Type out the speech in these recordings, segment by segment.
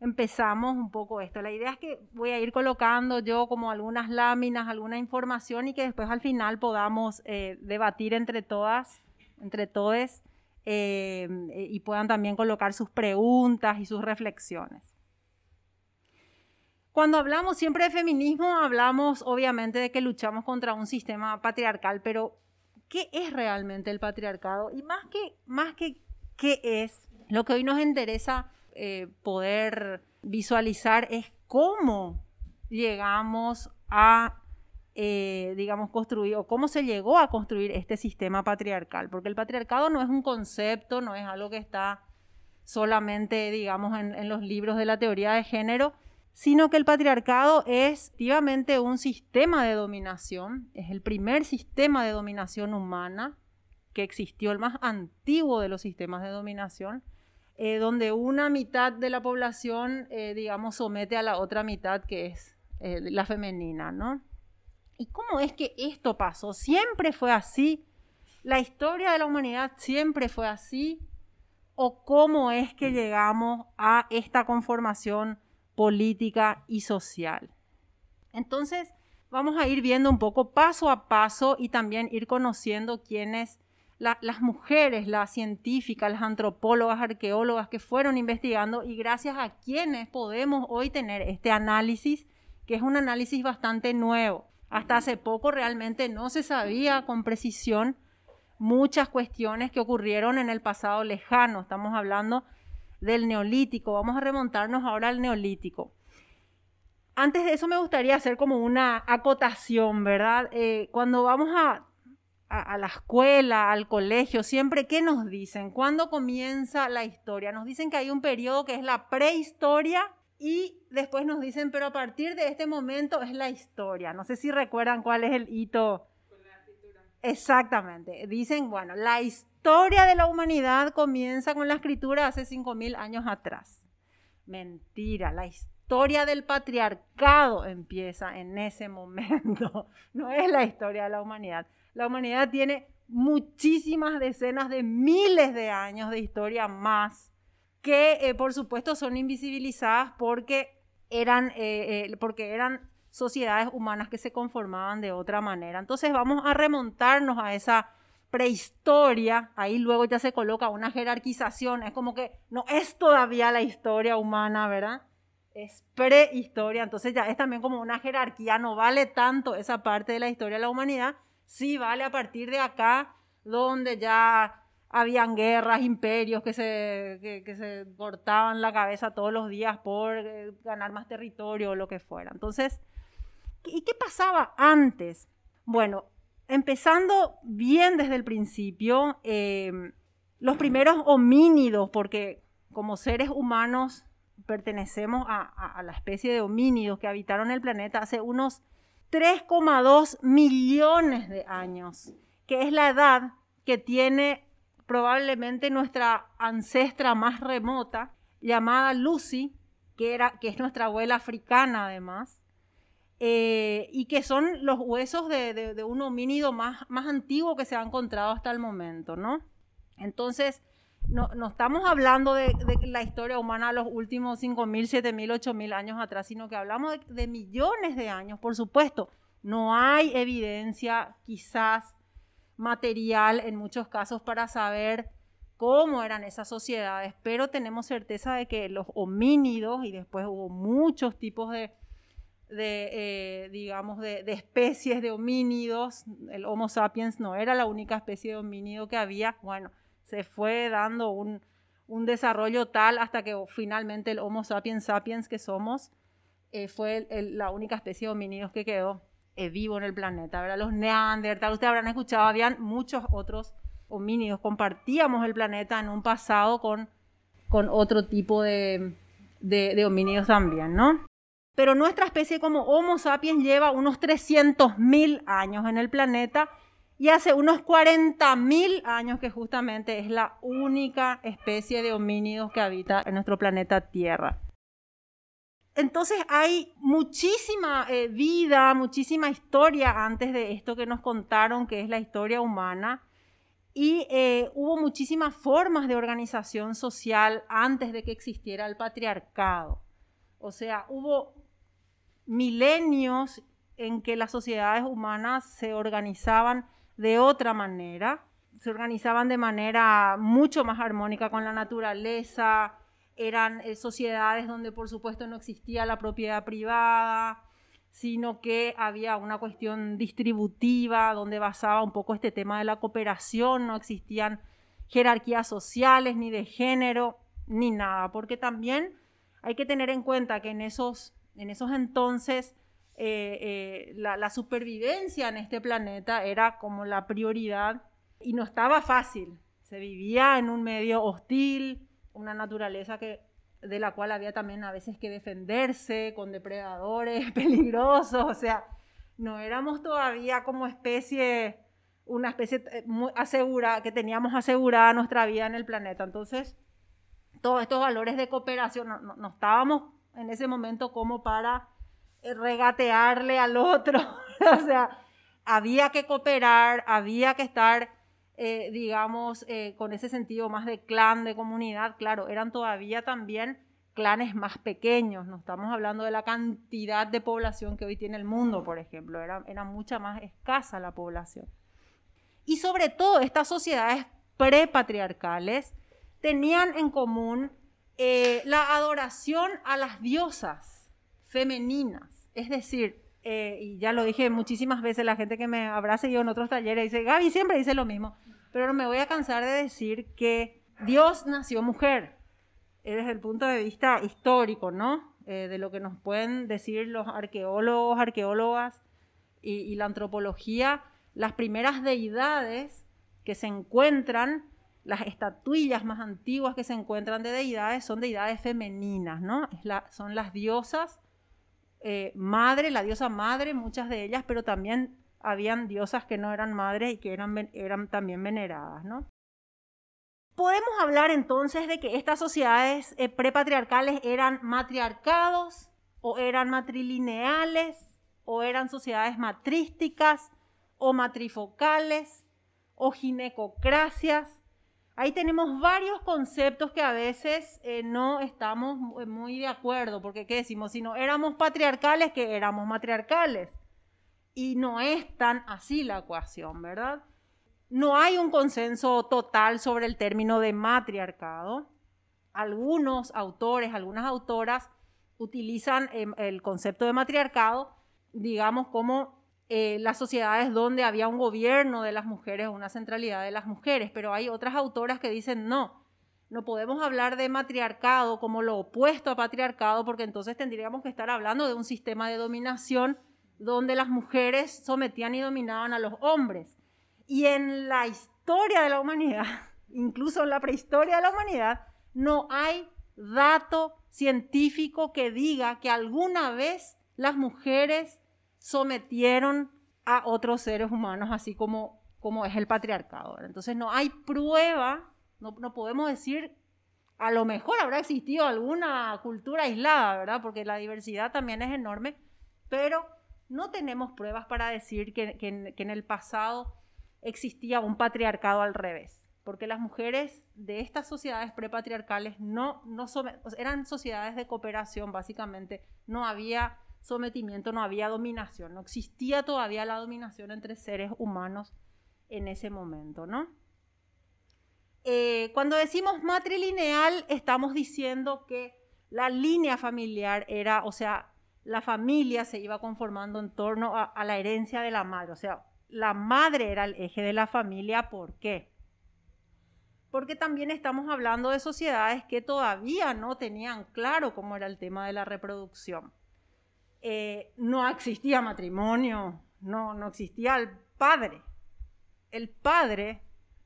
empezamos un poco esto. La idea es que voy a ir colocando yo como algunas láminas, alguna información y que después al final podamos eh, debatir entre todas, entre todos eh, y puedan también colocar sus preguntas y sus reflexiones. Cuando hablamos siempre de feminismo, hablamos obviamente de que luchamos contra un sistema patriarcal, pero ¿qué es realmente el patriarcado? Y más que, más que qué es, lo que hoy nos interesa eh, poder visualizar es cómo llegamos a, eh, digamos, construir, o cómo se llegó a construir este sistema patriarcal, porque el patriarcado no es un concepto, no es algo que está solamente, digamos, en, los libros de la teoría de género, sino que el patriarcado es activamente un sistema de dominación, es el primer sistema de dominación humana que existió, el más antiguo de los sistemas de dominación, eh, donde una mitad de la población, eh, digamos, somete a la otra mitad, que es eh, la femenina, ¿no? ¿Y cómo es que esto pasó? ¿Siempre fue así? ¿La historia de la humanidad siempre fue así? ¿O cómo es que llegamos a esta conformación política y social? Entonces, vamos a ir viendo un poco paso a paso y también ir conociendo quiénes las mujeres, las científicas, las antropólogas, arqueólogas que fueron investigando y gracias a quienes podemos hoy tener este análisis, que es un análisis bastante nuevo. Hasta hace poco realmente no se sabía con precisión muchas cuestiones que ocurrieron en el pasado lejano. Estamos hablando del neolítico. Vamos a remontarnos ahora al neolítico. Antes de eso me gustaría hacer como una acotación, ¿verdad? Eh, cuando vamos a a, la escuela, al colegio, siempre, ¿qué nos dicen? ¿Cuándo comienza la historia? Nos dicen que hay un periodo que es la prehistoria y después nos dicen, pero a partir de este momento es la historia. No sé si recuerdan cuál es el hito. Exactamente. Dicen, bueno, la historia de la humanidad comienza con la escritura hace 5.000 años atrás. Mentira, la historia del patriarcado empieza en ese momento. No es la historia de la humanidad. La humanidad tiene muchísimas decenas de miles de años de historia más que eh, por supuesto son invisibilizadas porque eran, eh, eh, porque eran sociedades humanas que se conformaban de otra manera. Entonces vamos a remontarnos a esa prehistoria, ahí luego ya se coloca una jerarquización, es como que no es todavía la historia humana, ¿verdad? Es prehistoria, entonces ya es también como una jerarquía, no vale tanto esa parte de la historia de la humanidad, sí vale a partir de acá, donde ya habían guerras, imperios que se, que, se cortaban la cabeza todos los días por eh, ganar más territorio o lo que fuera. Entonces, ¿y qué pasaba antes? Bueno, empezando bien desde el principio, em, los primeros homínidos, porque como seres humanos pertenecemos a, la especie de homínidos que habitaron el planeta hace unos 3,2 millones de años, que es la edad que tiene probablemente nuestra ancestra más remota, llamada Lucy, que, era, que es nuestra abuela africana además, eh, y que son los huesos de, un homínido más, más antiguo que se ha encontrado hasta el momento, ¿no? Entonces, no, estamos hablando de, la historia humana los últimos 5.000, 7.000, 8.000 años atrás, sino que hablamos de, millones de años, por supuesto. No hay evidencia quizás material en muchos casos para saber cómo eran esas sociedades, pero tenemos certeza de que los homínidos, y después hubo muchos tipos de, de, eh, digamos, de, especies de homínidos, el Homo sapiens no era la única especie de homínido que había, bueno, se fue dando un, desarrollo tal hasta que finalmente el Homo sapiens sapiens que somos eh, fue la única especie de homínidos que quedó eh, vivo en el planeta. ¿verdad? Los neandertales, ustedes habrán escuchado, habían muchos otros homínidos. Compartíamos el planeta en un pasado con, con otro tipo de, de, homínidos también, ¿no? Pero nuestra especie como Homo sapiens lleva unos 300.000 años en el planeta y hace unos 40.000 años que justamente es la única especie de homínidos que habita en nuestro planeta Tierra. Entonces hay muchísima eh, vida, muchísima historia antes de esto que nos contaron, que es la historia humana. Y eh, hubo muchísimas formas de organización social antes de que existiera el patriarcado. O sea, hubo milenios en que las sociedades humanas se organizaban de otra manera, se organizaban de manera mucho más armónica con la naturaleza, eran eh, sociedades donde por supuesto no existía la propiedad privada, sino que había una cuestión distributiva donde basaba un poco este tema de la cooperación, no existían jerarquías sociales ni de género ni nada, porque también hay que tener en cuenta que en esos, en esos entonces eh, eh, la, supervivencia en este planeta era como la prioridad y no estaba fácil. Se vivía en un medio hostil, una naturaleza que, de la cual había también a veces que defenderse con depredadores peligrosos, o sea, no éramos todavía como especie, una especie eh, muy asegurada, que teníamos asegurada nuestra vida en el planeta. Entonces, todos estos valores de cooperación, no estábamos en ese momento como para regatearle al otro. o sea, había que cooperar, había que estar, eh, digamos, eh, con ese sentido más de clan, de comunidad. Claro, eran todavía también clanes más pequeños, no estamos hablando de la cantidad de población que hoy tiene el mundo, por ejemplo, era, era mucha más escasa la población. Y sobre todo, estas sociedades prepatriarcales tenían en común eh, la adoración a las diosas femeninas. Es decir, eh, y ya lo dije muchísimas veces, la gente que me habrá seguido en otros talleres dice, Gaby siempre dice lo mismo, pero no me voy a cansar de decir que Dios nació mujer, eh, desde el punto de vista histórico, ¿no? Eh, de lo que nos pueden decir los arqueólogos, arqueólogas y, y la antropología, las primeras deidades que se encuentran las estatuillas más antiguas que se encuentran de deidades son deidades femeninas, ¿no? son las diosas eh, madre, la diosa madre, muchas de ellas, pero también habían diosas que no eran madres y que eran, eran también veneradas, ¿no? Podemos hablar entonces de que estas sociedades eh, prepatriarcales eran matriarcados o eran matrilineales o eran sociedades matrísticas o matrifocales o ginecocracias Ahí tenemos varios conceptos que a veces eh, no estamos muy de acuerdo, porque ¿qué decimos? Si no éramos patriarcales, que éramos matriarcales. Y no es tan así la ecuación, ¿verdad? No hay un consenso total sobre el término de matriarcado. Algunos autores, algunas autoras utilizan em, el concepto de matriarcado, digamos, como eh, las sociedades donde había un gobierno de las mujeres, una centralidad de las mujeres, pero hay otras autoras que dicen no, no podemos hablar de matriarcado como lo opuesto a patriarcado, porque entonces tendríamos que estar hablando de un sistema de dominación donde las mujeres sometían y dominaban a los hombres. Y en la historia de la humanidad, incluso en la prehistoria de la humanidad, no hay dato científico que diga que alguna vez las mujeres sometieron a otros seres humanos, así como, como es el patriarcado. Entonces no hay prueba, no, no podemos decir, a lo mejor habrá existido alguna cultura aislada, ¿verdad? Porque la diversidad también es enorme, pero no tenemos pruebas para decir que, que, en el pasado existía un patriarcado al revés, porque las mujeres de estas sociedades prepatriarcales no, no eran sociedades de cooperación, básicamente, no había sometimiento, no había dominación, no existía todavía la dominación entre seres humanos en ese momento, ¿no? Eh, cuando decimos matrilineal, estamos diciendo que la línea familiar era, o sea, la familia se iba conformando en torno a, a la herencia de la madre, o sea, la madre era el eje de la familia, ¿por qué? Porque también estamos hablando de sociedades que todavía no tenían claro cómo era el tema de la reproducción. Eh, no existía matrimonio, no, no existía el padre. El padre,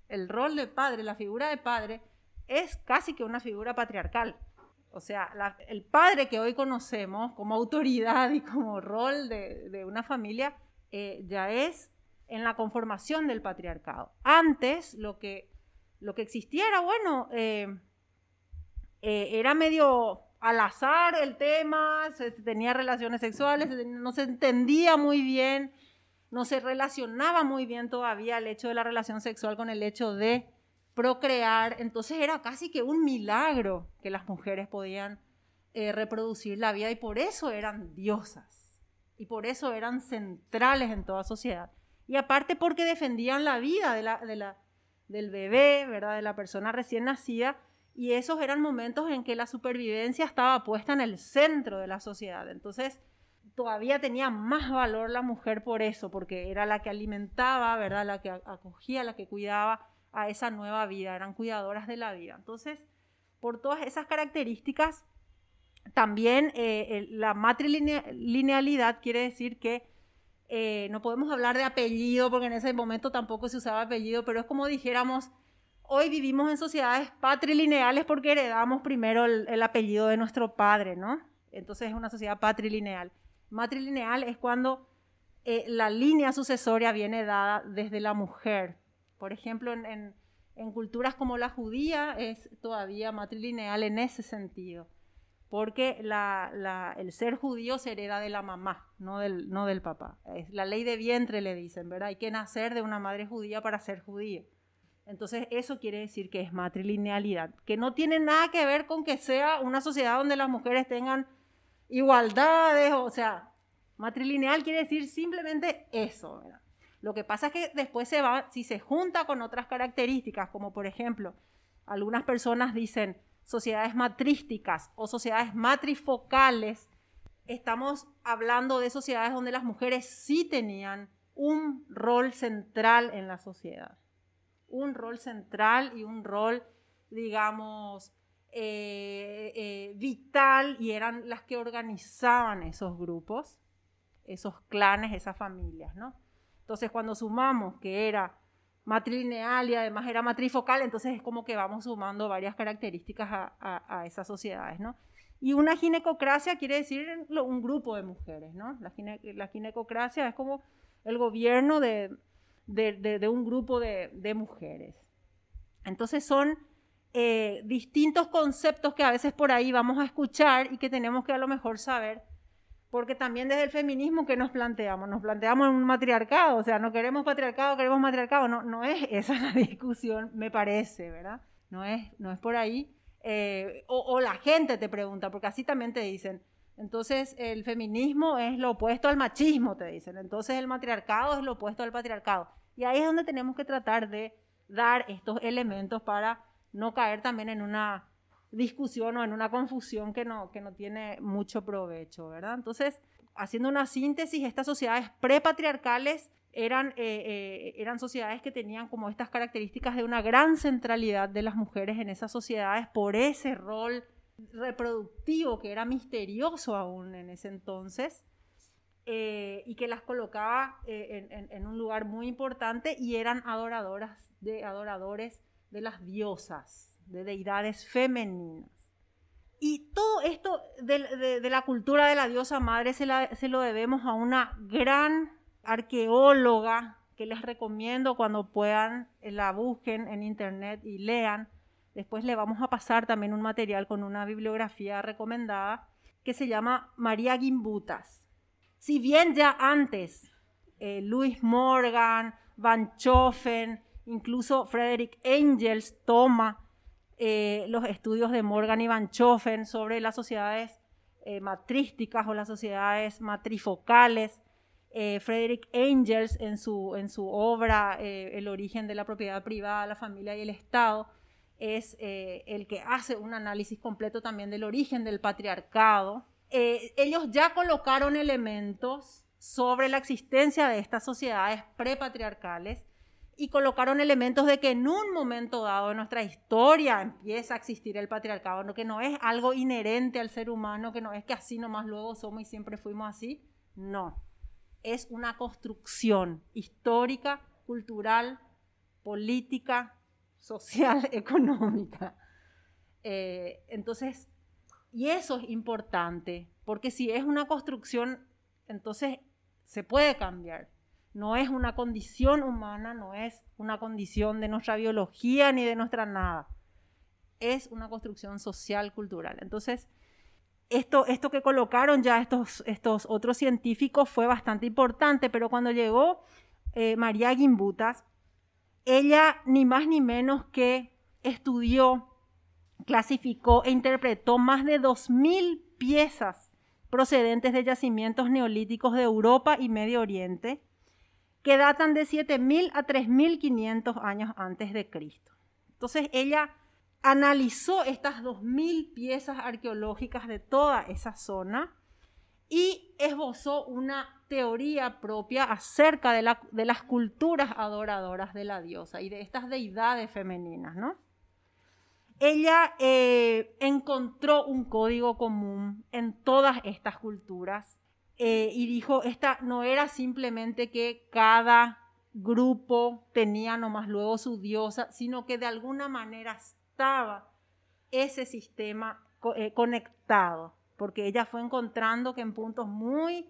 el rol de padre, la figura de padre, es casi que una figura patriarcal. O sea, el padre que hoy conocemos como autoridad y como rol de, una familia eh, ya es en la conformación del patriarcado. Antes lo que, lo que existía era, bueno, eh, era medio al azar el tema, se tenía relaciones sexuales, no se entendía muy bien, no se relacionaba muy bien todavía el hecho de la relación sexual con el hecho de procrear, entonces era casi que un milagro que las mujeres podían eh, reproducir la vida y por eso eran diosas y por eso eran centrales en toda sociedad. Y aparte porque defendían la vida de la, de la, del bebé, ¿verdad? de la persona recién nacida, y esos eran momentos en que la supervivencia estaba puesta en el centro de la sociedad. Entonces, todavía tenía más valor la mujer por eso, porque era la que alimentaba, ¿verdad? La que acogía, la que cuidaba a esa nueva vida, eran cuidadoras de la vida. Entonces, por todas esas características, también eh, la matrilinealidad quiere decir que eh, no podemos hablar de apellido, porque en ese momento tampoco se usaba apellido, pero es como dijéramos, hoy vivimos en sociedades patrilineales porque heredamos primero el, apellido de nuestro padre, ¿no? Entonces es una sociedad patrilineal. Matrilineal es cuando eh, la línea sucesoria viene dada desde la mujer. Por ejemplo, en, culturas como la judía es todavía matrilineal en ese sentido, porque el ser judío se hereda de la mamá, no del, no del papá. Es la ley de vientre, le dicen, ¿verdad? Hay que nacer de una madre judía para ser judío. Entonces eso quiere decir que es matrilinealidad, que no tiene nada que ver con que sea una sociedad donde las mujeres tengan igualdades, o sea, matrilineal quiere decir simplemente eso. Lo que pasa es que después se va, si se junta con otras características, como por ejemplo, algunas personas dicen sociedades matrísticas o sociedades matrifocales, estamos hablando de sociedades donde las mujeres sí tenían un rol central en la sociedad un rol central y un rol, digamos, eh, eh, vital y eran las que organizaban esos grupos, esos clanes, esas familias, ¿no? Entonces, cuando sumamos que era matrilineal y además era matrifocal, entonces es como que vamos sumando varias características a, esas sociedades, ¿no? Y una ginecocracia quiere decir un grupo de mujeres, ¿no? La, la ginecocracia es como el gobierno de, de, un grupo de, mujeres. Entonces son eh, distintos conceptos que a veces por ahí vamos a escuchar y que tenemos que a lo mejor saber, porque también desde el feminismo que nos planteamos, nos planteamos un matriarcado, o sea, no queremos patriarcado, queremos matriarcado, no, no es esa la discusión, me parece, ¿verdad? No es, no es por ahí. Eh, o, o la gente te pregunta, porque así también te dicen, entonces, el feminismo es lo opuesto al machismo, te dicen. Entonces, el matriarcado es lo opuesto al patriarcado. Y ahí es donde tenemos que tratar de dar estos elementos para no caer también en una discusión o en una confusión que no, que no tiene mucho provecho, ¿verdad? Entonces, haciendo una síntesis, estas sociedades prepatriarcales eran, eh, eh, eran sociedades que tenían como estas características de una gran centralidad de las mujeres en esas sociedades por ese rol reproductivo que era misterioso aún en ese entonces eh, y que las colocaba eh, en, un lugar muy importante y eran adoradoras de adoradores de las diosas, de deidades femeninas. Y todo esto de, la cultura de la diosa madre se, se lo debemos a una gran arqueóloga que les recomiendo cuando puedan eh, la busquen en internet y lean. Después le vamos a pasar también un material con una bibliografía recomendada que se llama María Gimbutas. Si bien ya antes eh, Louis Morgan, Van Choffen, incluso Frederick Engels toma eh, los estudios de Morgan y Van Choffen sobre las sociedades eh, matrísticas o las sociedades matrifocales. Frederick Engels en su, en su obra El origen de la propiedad privada, la familia y el Estado es el que hace un análisis completo también del origen del patriarcado eh, ellos ya colocaron elementos sobre la existencia de estas sociedades prepatriarcales y colocaron elementos de que en un momento dado de nuestra historia empieza a existir el patriarcado, que no es algo inherente al ser humano, que no es que así nomás luego somos y siempre fuimos así, no, es una construcción histórica, cultural, política, social, económica. Eh, entonces, y eso es importante, porque si es una construcción, entonces se puede cambiar. No es una condición humana, no es una condición de nuestra biología ni de nuestra nada. Es una construcción social, cultural. Entonces, esto, esto que colocaron ya estos, estos otros científicos fue bastante importante, pero cuando llegó eh, María Gimbutas, ella ni más ni menos que estudió clasificó e interpretó más de 2.000 piezas procedentes de yacimientos neolíticos de Europa y Medio Oriente, que datan de 7.000 a 3.500 años antes de Cristo. Entonces ella analizó estas 2.000 piezas arqueológicas de toda esa zona y esbozó una teoría propia acerca de, las culturas adoradoras de la diosa y de estas deidades femeninas, ¿no? Ella eh, encontró un código común en todas estas culturas eh, y dijo, esta no era simplemente que cada grupo tenía nomás luego su diosa, sino que de alguna manera estaba ese sistema eh, conectado, porque ella fue encontrando que en puntos muy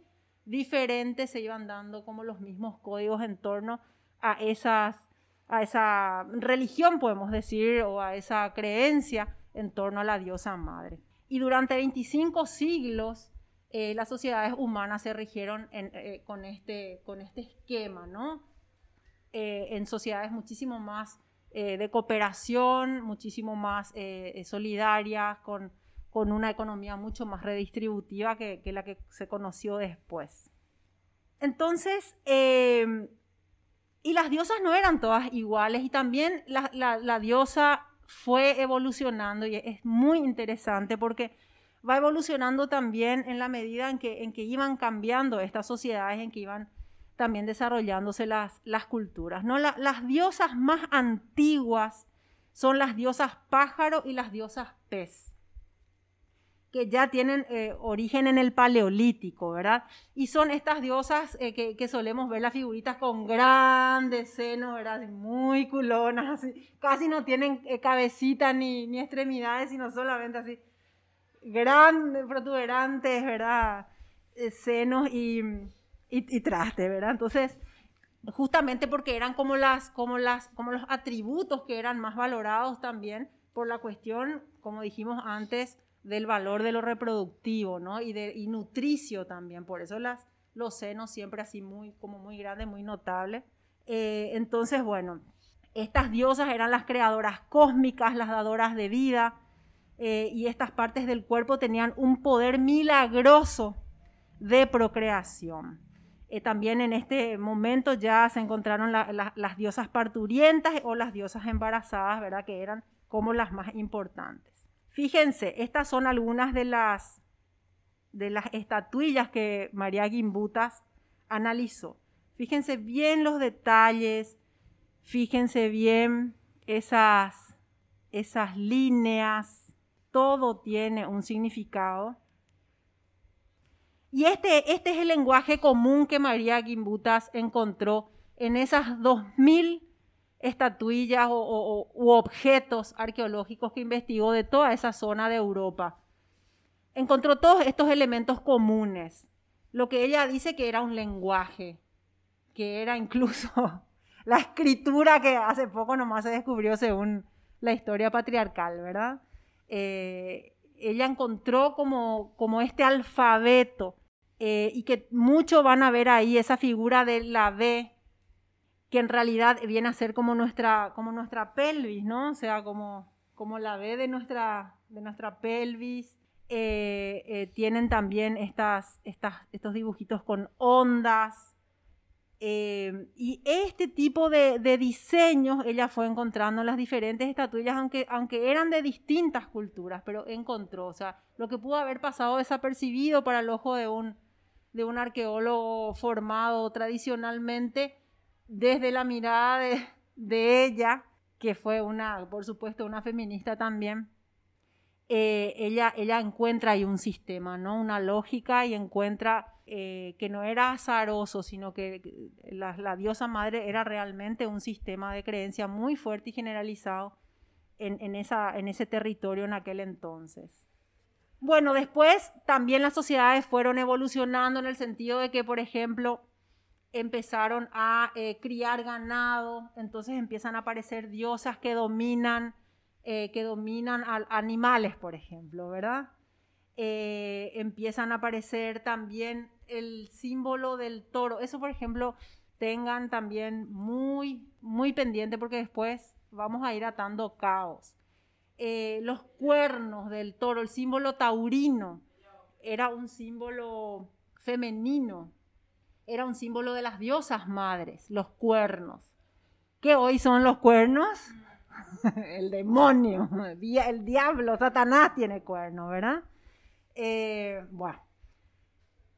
diferentes se iban dando como los mismos códigos en torno a esas a esa religión, podemos decir, o a esa creencia en torno a la diosa madre. Y durante 25 siglos eh, las sociedades humanas se rigieron eh, con, este, con este esquema, ¿no? Eh, en sociedades muchísimo más de cooperación, muchísimo más solidarias, con, con, una economía mucho más redistributiva que, que la que se conoció después. Entonces, y las diosas no eran todas iguales y también la, diosa fue evolucionando y es muy interesante porque va evolucionando también en la medida en que, iban cambiando estas sociedades, en que iban también desarrollándose las, las culturas. ¿no? las diosas más antiguas son las diosas pájaro y las diosas pez que ya tienen eh, origen en el paleolítico, ¿verdad? Y son estas diosas eh, que, solemos ver las figuritas con grandes senos, ¿verdad? Muy culonas, casi no tienen eh, cabecita ni, ni, extremidades, sino solamente así, grandes, protuberantes, ¿verdad? senos y, y, y traste, ¿verdad? Entonces, justamente porque eran como, las, como, las, como los atributos que eran más valorados también por la cuestión, como dijimos antes, del valor de lo reproductivo, ¿no? Y, de, y nutricio también, por eso las, los senos siempre así muy, como muy grandes, muy notables. Eh, entonces, bueno, estas diosas eran las creadoras cósmicas, las dadoras de vida, eh, y estas partes del cuerpo tenían un poder milagroso de procreación. Eh, también en este momento ya se encontraron las diosas parturientas o las diosas embarazadas, ¿verdad? Que eran como las más importantes. Fíjense, estas son algunas de las, de las estatuillas que María Gimbutas analizó. Fíjense bien los detalles, fíjense bien esas, esas líneas, todo tiene un significado. Y este, este es el lenguaje común que María Gimbutas encontró en esas 2000 estatuillas o, u objetos arqueológicos que investigó de toda esa zona de Europa. Encontró todos estos elementos comunes. Lo que ella dice que era un lenguaje, que era incluso la escritura que hace poco nomás se descubrió según la historia patriarcal, ¿verdad? Eh, ella encontró como, como este alfabeto eh, y que muchos van a ver ahí esa figura de la B que en realidad viene a ser como nuestra, como nuestra pelvis, ¿no? O sea, como, como la B de nuestra, de nuestra pelvis. Eh, eh, tienen también estas, estos dibujitos con ondas. Eh, y este tipo de, diseños ella fue encontrando en las diferentes estatuillas, aunque, aunque eran de distintas culturas, pero encontró, o sea, lo que pudo haber pasado desapercibido para el ojo de un, de un arqueólogo formado tradicionalmente, desde la mirada de, ella, que fue una, por supuesto, una feminista también, eh, ella, ella encuentra ahí un sistema, ¿no? Una lógica y encuentra eh, que no era azaroso, sino que la, diosa madre era realmente un sistema de creencia muy fuerte y generalizado en, ese territorio en aquel entonces. Bueno, después también las sociedades fueron evolucionando en el sentido de que, por ejemplo, empezaron a eh, criar ganado, entonces empiezan a aparecer diosas que dominan, eh, que dominan a, animales, por ejemplo, ¿verdad? Eh, empiezan a aparecer también el símbolo del toro. Eso, por ejemplo, tengan también muy, muy pendiente porque después vamos a ir atando caos. los cuernos del toro, el símbolo taurino, era un símbolo femenino, era un símbolo de las diosas madres, los cuernos. ¿Qué hoy son los cuernos? el demonio, el diablo, Satanás tiene cuernos, ¿verdad? Eh, bueno.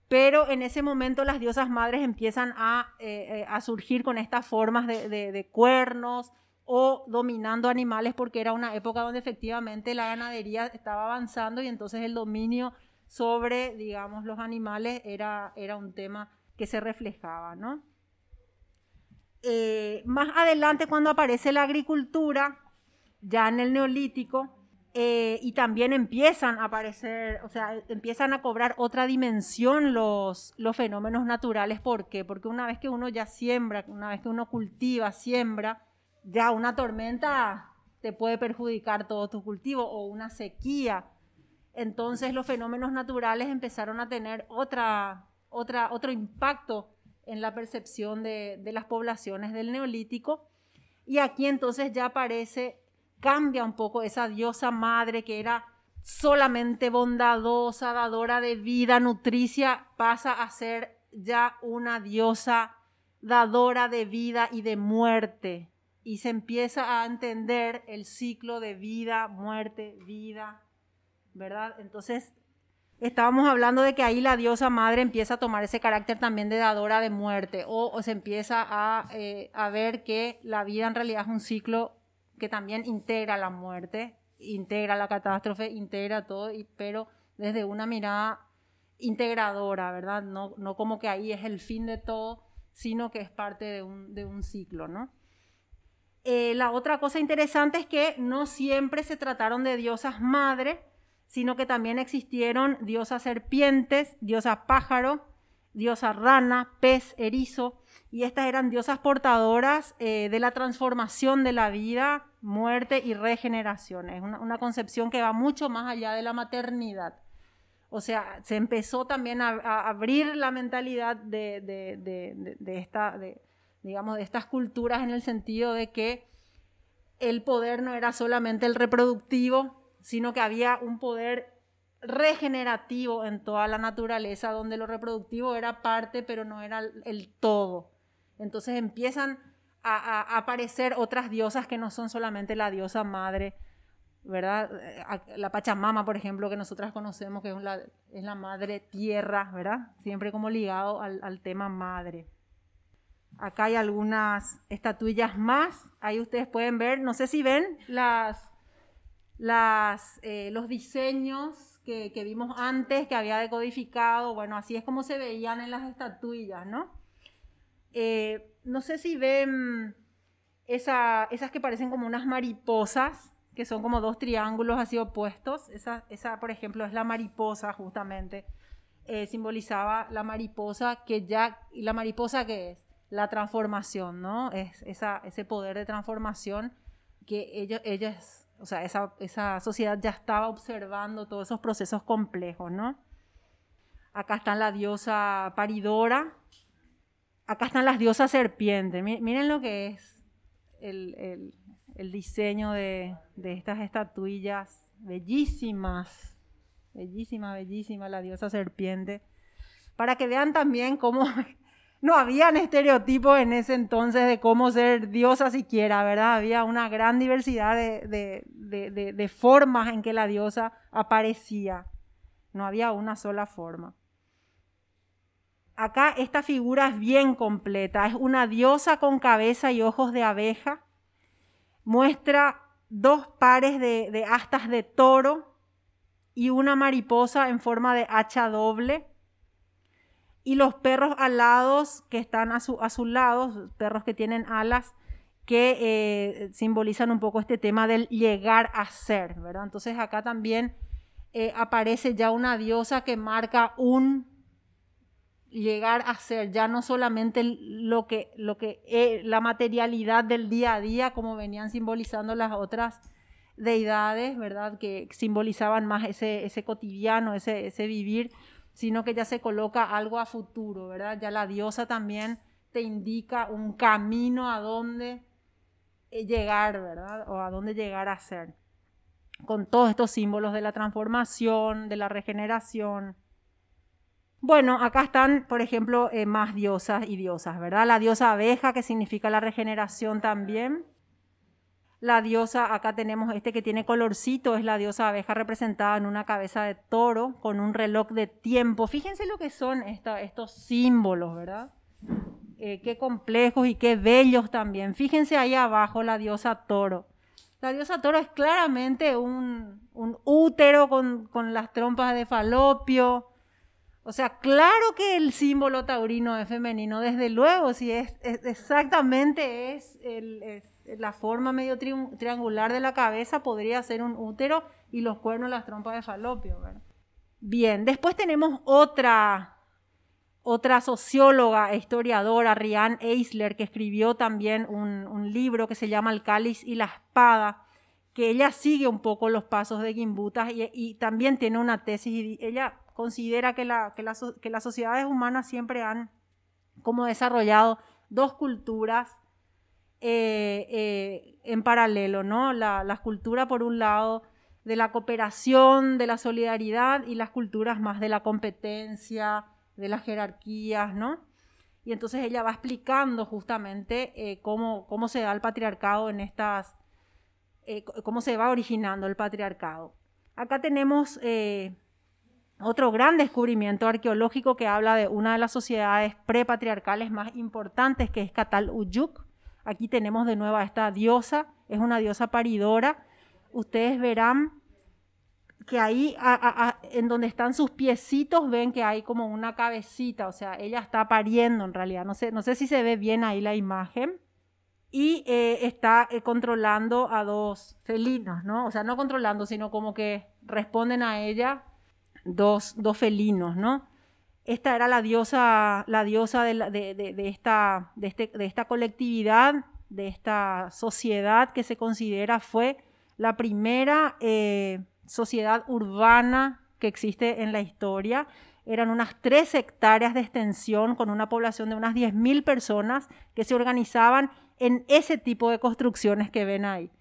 Pero en ese momento las diosas madres empiezan a, eh, a surgir con estas formas de, de cuernos, o dominando animales porque era una época donde efectivamente la ganadería estaba avanzando y entonces el dominio sobre, digamos, los animales era, era un tema que se reflejaba, ¿no? Eh, más adelante, cuando aparece la agricultura, ya en el neolítico, eh, y también empiezan a aparecer, o sea, empiezan a cobrar otra dimensión los, los fenómenos naturales. ¿Por qué? Porque una vez que uno ya siembra, una vez que uno cultiva, siembra, ya una tormenta te puede perjudicar todo tu cultivo o una sequía. Entonces los fenómenos naturales empezaron a tener otra, otra, otro impacto en la percepción de, de las poblaciones del neolítico. Y aquí entonces ya aparece, cambia un poco esa diosa madre que era solamente bondadosa, dadora de vida, nutricia, pasa a ser ya una diosa dadora de vida y de muerte y se empieza a entender el ciclo de vida, muerte, vida, ¿verdad? Entonces, estábamos hablando de que ahí la diosa madre empieza a tomar ese carácter también de dadora de muerte, o, se empieza a, eh, a, ver que la vida en realidad es un ciclo que también integra la muerte, integra la catástrofe, integra todo, pero desde una mirada integradora, ¿verdad? No, no como que ahí es el fin de todo, sino que es parte de un, de un ciclo, ¿no? Eh, la otra cosa interesante es que no siempre se trataron de diosas madre, sino que también existieron diosas serpientes, diosas pájaro, diosa rana, pez, erizo, y estas eran diosas portadoras eh, de la transformación de la vida, muerte y regeneración. Es una, concepción que va mucho más allá de la maternidad. O sea, se empezó también a, abrir la mentalidad de estas culturas en el sentido de que el poder no era solamente el reproductivo, sino que había un poder regenerativo en toda la naturaleza, donde lo reproductivo era parte, pero no era el todo. Entonces empiezan a, aparecer otras diosas que no son solamente la diosa madre, ¿verdad? La Pachamama, por ejemplo, que nosotras conocemos, que es la, es la madre tierra, ¿verdad? Siempre como ligado al, al tema madre. Acá hay algunas estatuillas más. Ahí ustedes pueden ver, no sé si ven las, las, eh, los diseños que, vimos antes, que había decodificado. Bueno, así es como se veían en las estatuillas, ¿no? Eh, no sé si ven esa, esas que parecen como unas mariposas, que son como dos triángulos así opuestos. Esa, esa por ejemplo, es la mariposa justamente. Eh, simbolizaba la mariposa que ya... ¿Y la mariposa qué es? la transformación, ¿no? Es esa, ese poder de transformación que ellos, ellas, o sea, esa, esa sociedad ya estaba observando todos esos procesos complejos, ¿no? Acá está la diosa paridora, acá están las diosas serpientes. Miren lo que es el, el, diseño de, de, estas estatuillas bellísimas, bellísima, bellísima la diosa serpiente, para que vean también cómo no habían estereotipos en ese entonces de cómo ser diosa siquiera, ¿verdad? Había una gran diversidad de, formas en que la diosa aparecía. No había una sola forma. Acá esta figura es bien completa. Es una diosa con cabeza y ojos de abeja. Muestra dos pares de astas de toro y una mariposa en forma de hacha doble y los perros alados que están a su, a su lado, perros que tienen alas, que eh, simbolizan un poco este tema del llegar a ser. Entonces acá también eh, aparece ya una diosa que marca un llegar a ser, ya no solamente lo que, lo que eh, la materialidad del día a día, como venían simbolizando las otras deidades, ¿verdad? Que simbolizaban más ese, ese cotidiano, ese, ese vivir, sino que ya se coloca algo a futuro, ¿verdad? Ya la diosa también te indica un camino a dónde eh, llegar, ¿verdad? O a dónde llegar a ser. con todos estos símbolos de la transformación, de la regeneración. Bueno, acá están, por ejemplo, eh, más diosas y diosas, ¿verdad? La diosa abeja, que significa la regeneración también. La diosa, acá tenemos este que tiene colorcito, es la diosa abeja representada en una cabeza de toro con un reloj de tiempo. Fíjense lo que son estos símbolos, ¿verdad? Eh, qué complejos y qué bellos también. Fíjense ahí abajo la diosa toro. La diosa toro es claramente un, útero con, las trompas de falopio. O sea, claro que el símbolo taurino es femenino, desde luego, si es, exactamente es, la forma medio triangular de la cabeza, podría ser un útero y los cuernos las trompas de falopio. Bien, después tenemos otra, otra socióloga e historiadora, Rianne Eisler, que escribió también un, libro que se llama El cáliz y la espada, que ella sigue un poco los pasos de Gimbutas y, también tiene una tesis. Y ella considera que, que, las sociedades humanas siempre han como desarrollado dos culturas eh, eh, en paralelo, ¿no? La, la cultura, por un lado, de la cooperación, de la solidaridad y las culturas más de la competencia, de las jerarquías, ¿no? Y entonces ella va explicando justamente eh, cómo, cómo, se da el patriarcado en estas, eh, cómo se va originando el patriarcado. Acá tenemos eh, otro gran descubrimiento arqueológico que habla de una de las sociedades prepatriarcales más importantes, que es Catal Uyuk. Aquí tenemos de nuevo a esta diosa, es una diosa paridora. Ustedes verán que ahí, en donde están sus piecitos, ven que hay como una cabecita, o sea, ella está pariendo en realidad, no sé, no sé si se ve bien ahí la imagen, y eh, está eh, controlando a dos felinos, ¿no? O sea, no controlando, sino como que responden a ella dos, dos felinos, ¿no? Esta era la diosa, la diosa de, de, esta, este, de esta colectividad, de esta sociedad que se considera fue la primera... Eh, sociedad urbana que existe en la historia. Eran unas tres hectáreas de extensión con una población de unas 10.000 personas que se organizaban en ese tipo de construcciones que ven ahí.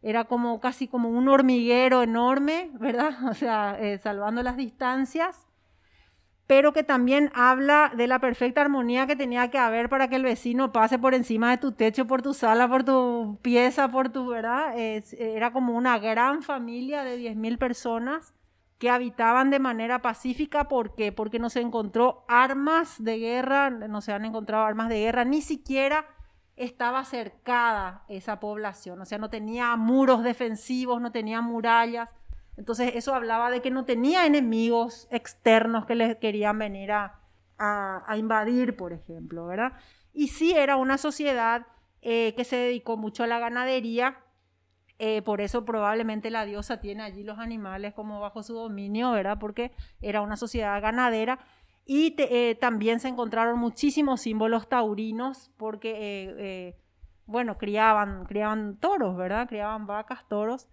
Era como casi como un hormiguero enorme, ¿verdad? O sea, eh, salvando las distancias pero que también habla de la perfecta armonía que tenía que haber para que el vecino pase por encima de tu techo, por tu sala, por tu pieza, por tu, ¿verdad? era como una gran familia de 10.000 personas que habitaban de manera pacífica. ¿Por qué? Porque no se encontró armas de guerra, no se han encontrado armas de guerra, ni siquiera estaba cercada esa población, o sea, no tenía muros defensivos, no tenía murallas, entonces eso hablaba de que no tenía enemigos externos que les querían venir a, invadir, por ejemplo, ¿verdad? Y sí era una sociedad eh, que se dedicó mucho a la ganadería, eh, por eso probablemente la diosa tiene allí los animales como bajo su dominio, ¿verdad? Porque era una sociedad ganadera. Y eh, también se encontraron muchísimos símbolos taurinos porque, bueno, criaban, criaban toros, ¿verdad? Criaban vacas, toros.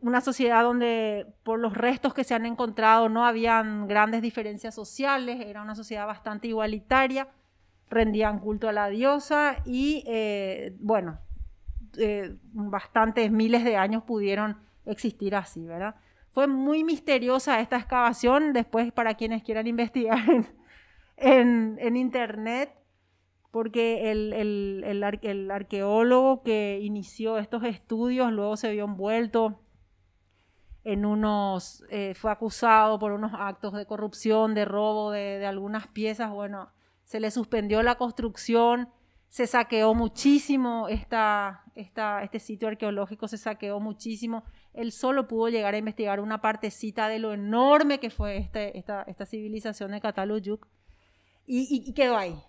Una sociedad donde por los restos que se han encontrado no habían grandes diferencias sociales, era una sociedad bastante igualitaria, rendían culto a la diosa y eh, bueno, eh, bastantes miles de años pudieron existir así, ¿verdad? Fue muy misteriosa esta excavación, después para quienes quieran investigar en, internet, porque el, el arqueólogo que inició estos estudios luego se vio envuelto en unos, eh, fue acusado por unos actos de corrupción, de robo de, algunas piezas, bueno, se le suspendió la construcción, se saqueó muchísimo esta, esta, este sitio arqueológico, se saqueó muchísimo. Él solo pudo llegar a investigar una partecita de lo enorme que fue este, esta, esta civilización de Cataluyuk y, y quedó ahí.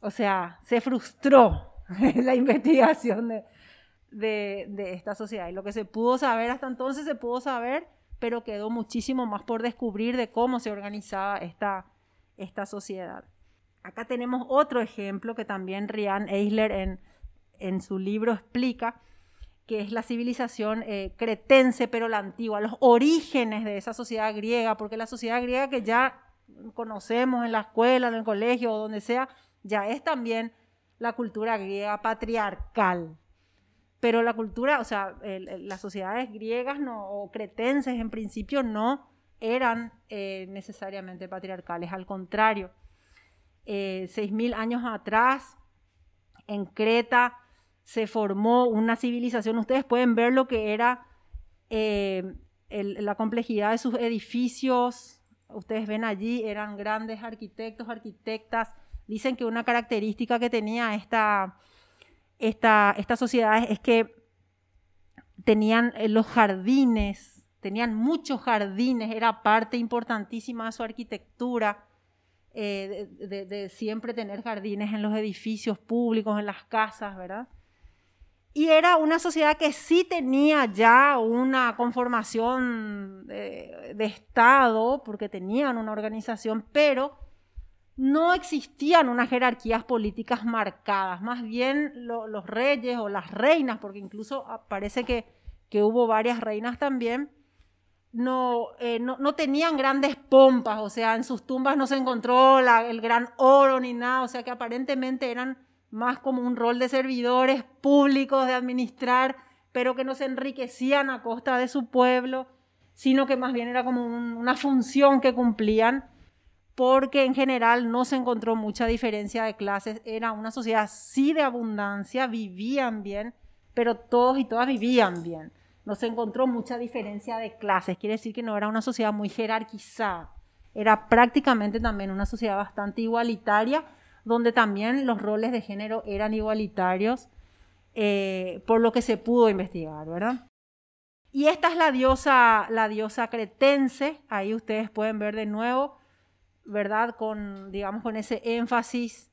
O sea, se frustró la investigación de, de, esta sociedad. Y lo que se pudo saber hasta entonces se pudo saber, pero quedó muchísimo más por descubrir de cómo se organizaba esta, esta sociedad. Acá tenemos otro ejemplo que también Rian Eisler en, en su libro explica, que es la civilización eh, cretense, pero la antigua, los orígenes de esa sociedad griega, porque la sociedad griega que ya conocemos en la escuela, en el colegio o donde sea, ya es también la cultura griega patriarcal, pero la cultura, o sea, las sociedades griegas o cretenses en principio no eran eh, necesariamente patriarcales, al contrario. Eh, seis mil años atrás, en Creta, se formó una civilización. Ustedes pueden ver lo que era eh, la complejidad de sus edificios. Ustedes ven allí, eran grandes arquitectos, arquitectas. Dicen que una característica que tenía esta, esta, estas sociedades es que tenían eh, los jardines, tenían muchos jardines, era parte importantísima de su arquitectura. Eh, de, siempre tener jardines en los edificios públicos, en las casas, ¿verdad? Y era una sociedad que sí tenía ya una conformación de, Estado, porque tenían una organización, pero no existían unas jerarquías políticas marcadas. Más bien los reyes o las reinas, porque incluso parece que, que hubo varias reinas también, no, eh, no, no, tenían grandes pompas, o sea, en sus tumbas no se encontró el gran oro ni nada, o sea que aparentemente eran más como un rol de servidores públicos, de administrar, pero que no se enriquecían a costa de su pueblo, sino que más bien era como una función que cumplían, porque en general no se encontró mucha diferencia de clases, era una sociedad sí de abundancia, vivían bien, pero todos y todas vivían bien. No se encontró mucha diferencia de clases, quiere decir que no era una sociedad muy jerarquizada, era prácticamente también una sociedad bastante igualitaria, donde también los roles de género eran igualitarios, eh, por lo que se pudo investigar, ¿verdad? Y esta es la diosa, la diosa cretense, ahí ustedes pueden ver de nuevo, ¿verdad? Con, digamos, con ese énfasis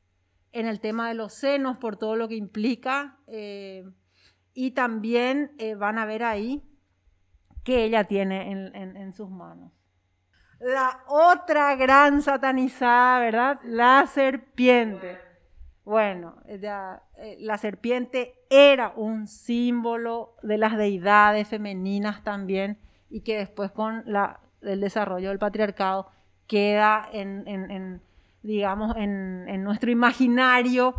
en el tema de los senos, por todo lo que implica, eh, y también eh, van a ver ahí que ella tiene en sus manos la otra gran satanizada, ¿verdad? La serpiente. Bueno, eh, la serpiente era un símbolo de las deidades femeninas también y que después con el desarrollo del patriarcado queda en, digamos, en, nuestro imaginario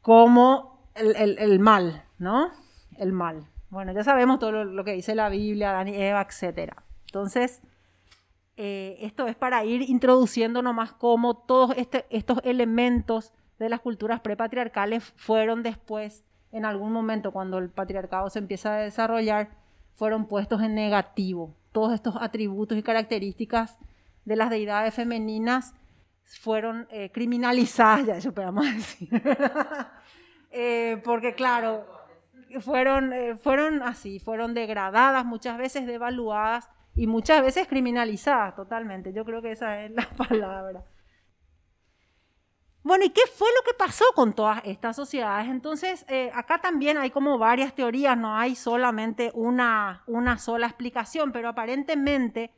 como el, mal, ¿no? El mal. Bueno, ya sabemos todo lo, que dice la Biblia, y Eva, etc. Entonces, eh, esto es para ir introduciendo nomás cómo todos este, estos elementos de las culturas prepatriarcales fueron después, en algún momento cuando el patriarcado se empieza a desarrollar, fueron puestos en negativo. Todos estos atributos y características de las deidades femeninas fueron eh, criminalizadas, ya eso podemos decir. Eh, porque claro, fueron, fueron así, fueron degradadas, muchas veces devaluadas y muchas veces criminalizadas totalmente. Yo creo que esa es la palabra. Bueno, ¿y qué fue lo que pasó con todas estas sociedades? Entonces, eh, acá también hay como varias teorías, no hay solamente una, una sola explicación, pero aparentemente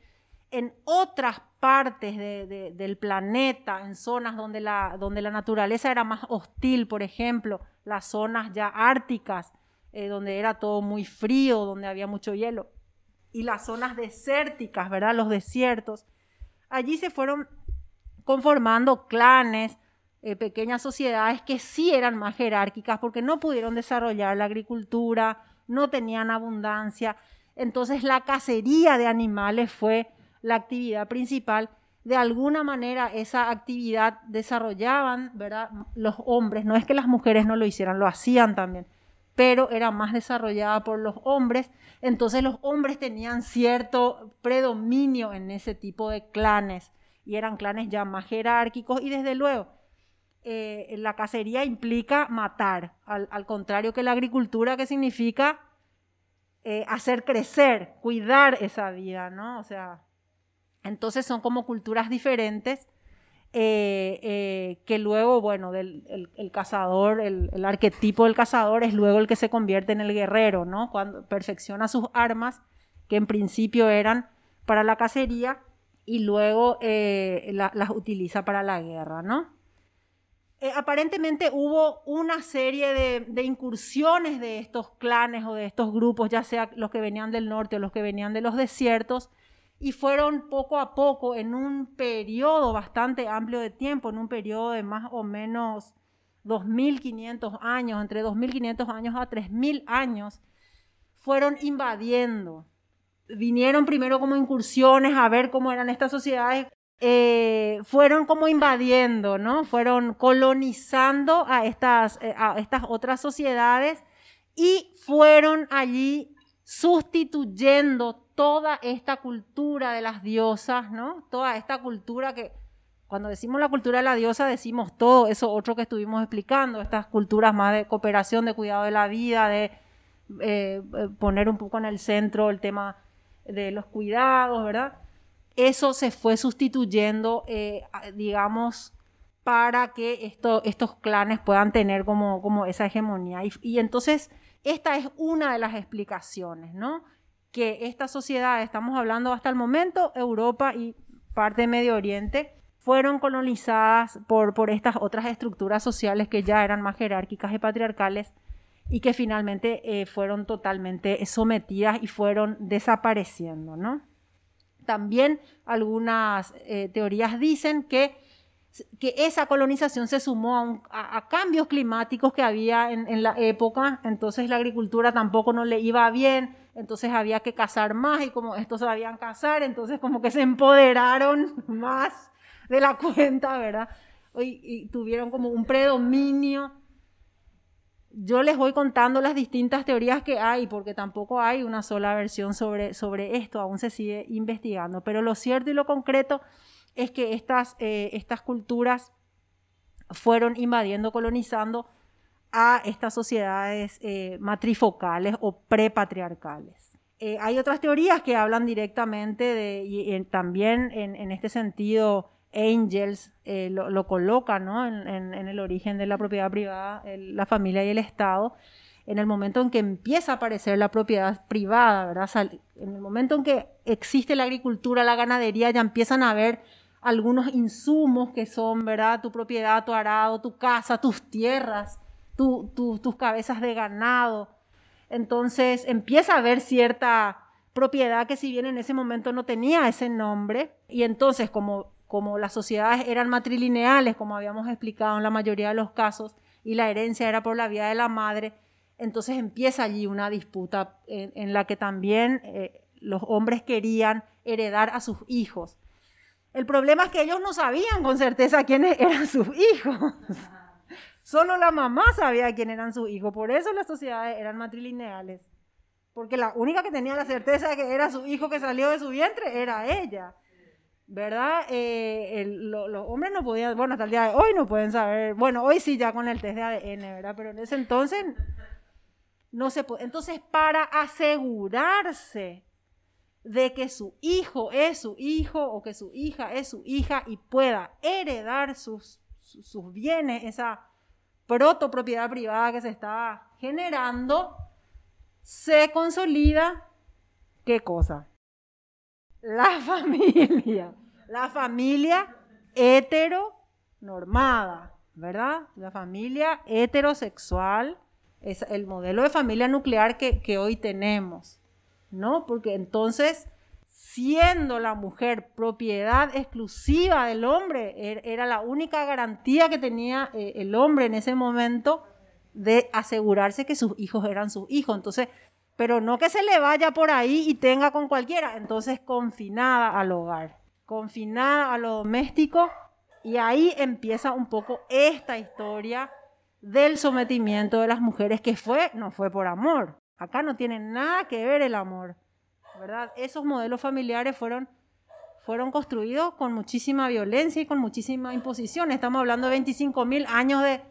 en otras partes del planeta, en zonas donde la, donde la naturaleza era más hostil, por ejemplo, las zonas ya árticas, eh, donde era todo muy frío, donde había mucho hielo, y las zonas desérticas, ¿verdad? Los desiertos. Allí se fueron conformando clanes, eh, pequeñas sociedades que sí eran más jerárquicas porque no pudieron desarrollar la agricultura, no tenían abundancia. Entonces la cacería de animales fue la actividad principal. De alguna manera esa actividad desarrollaban, ¿verdad? Los hombres, no es que las mujeres no lo hicieran, lo hacían también, pero era más desarrollada por los hombres entonces los hombres tenían cierto predominio en ese tipo de clanes y eran clanes ya más jerárquicos y desde luego eh, la cacería implica matar, al, contrario que la agricultura que significa eh, hacer crecer, cuidar esa vida, ¿no? O sea, entonces son como culturas diferentes eh, que luego, bueno, el, cazador, el, arquetipo del cazador es luego el que se convierte en el guerrero, ¿no? Cuando perfecciona sus armas, que en principio eran para la cacería, y luego las utiliza para la guerra, ¿no? Aparentemente hubo una serie de, de, incursiones de estos clanes o de estos grupos, ya sea los que venían del norte o los que venían de los desiertos, y fueron poco a poco, en un periodo bastante amplio de tiempo, en un periodo de más o menos 2.500 años, entre 2.500 años a 3.000 años, fueron invadiendo. Vinieron primero como incursiones a ver cómo eran estas sociedades, eh, fueron como invadiendo, ¿no? Fueron colonizando a estas, eh, a estas otras sociedades y fueron allí sustituyendo toda esta cultura de las diosas, ¿no? Toda esta cultura que, cuando decimos la cultura de la diosa, decimos todo eso otro que estuvimos explicando, estas culturas más de cooperación, de cuidado de la vida, de eh, poner un poco en el centro el tema de los cuidados, ¿verdad? Eso se fue sustituyendo, eh, digamos, para que estos clanes puedan tener como, como esa hegemonía. y entonces esta es una de las explicaciones, ¿no? Que esta sociedad, estamos hablando hasta el momento, Europa y parte de Medio Oriente, fueron colonizadas por, por estas otras estructuras sociales que ya eran más jerárquicas y patriarcales y que finalmente eh, fueron totalmente sometidas y fueron desapareciendo, ¿no? También algunas eh, teorías dicen que que esa colonización se sumó a, cambios climáticos que había en, la época, entonces la agricultura tampoco no le iba bien, entonces había que cazar más y como estos sabían cazar, entonces como que se empoderaron más de la cuenta, ¿verdad? Y, tuvieron como un predominio. Yo les voy contando las distintas teorías que hay, porque tampoco hay una sola versión sobre, sobre esto, aún se sigue investigando, pero lo cierto y lo concreto es que estas, eh, estas culturas fueron invadiendo, colonizando a estas sociedades eh, matrifocales o prepatriarcales. Eh, hay otras teorías que hablan directamente de, y, también en, este sentido, Angels lo, coloca ¿no? en, el origen de la propiedad privada, la familia y el Estado, en el momento en que empieza a aparecer la propiedad privada, ¿verdad? en el momento en que existe la agricultura, la ganadería, ya empiezan a haber algunos insumos que son, ¿verdad? Tu propiedad, tu arado, tu casa, tus tierras, tus cabezas de ganado. Entonces empieza a haber cierta propiedad que si bien en ese momento no tenía ese nombre, y entonces como, como las sociedades eran matrilineales, como habíamos explicado en la mayoría de los casos, y la herencia era por la vía de la madre, entonces empieza allí una disputa en, la que también eh, los hombres querían heredar a sus hijos. El problema es que ellos no sabían con certeza quiénes eran sus hijos. Solo la mamá sabía quién eran sus hijos. Por eso las sociedades eran matrilineales. Porque la única que tenía la certeza de que era su hijo que salió de su vientre era ella. ¿Verdad? Eh, los hombres no podían, bueno, hasta el día de hoy no pueden saber. Bueno, hoy sí ya con el test de ADN, ¿verdad? Pero en ese entonces no se puede. Entonces, para asegurarse de que su hijo es su hijo o que su hija es su hija y pueda heredar sus, sus bienes, esa protopropiedad privada que se está generando, se consolida, ¿qué cosa? La familia, la familia heteronormada, ¿verdad? La familia heterosexual es el modelo de familia nuclear que, que hoy tenemos. ¿no? Porque entonces, siendo la mujer propiedad exclusiva del hombre, er, era la única garantía que tenía eh, el hombre en ese momento de asegurarse que sus hijos eran sus hijos. Entonces, pero no que se le vaya por ahí y tenga con cualquiera, entonces confinada al hogar, confinada a lo doméstico, y ahí empieza un poco esta historia del sometimiento de las mujeres que fue, no fue por amor, Acá no tiene nada que ver el amor, ¿verdad? Esos modelos familiares fueron, fueron construidos con muchísima violencia y con muchísima imposición. Estamos hablando de 25 mil años de,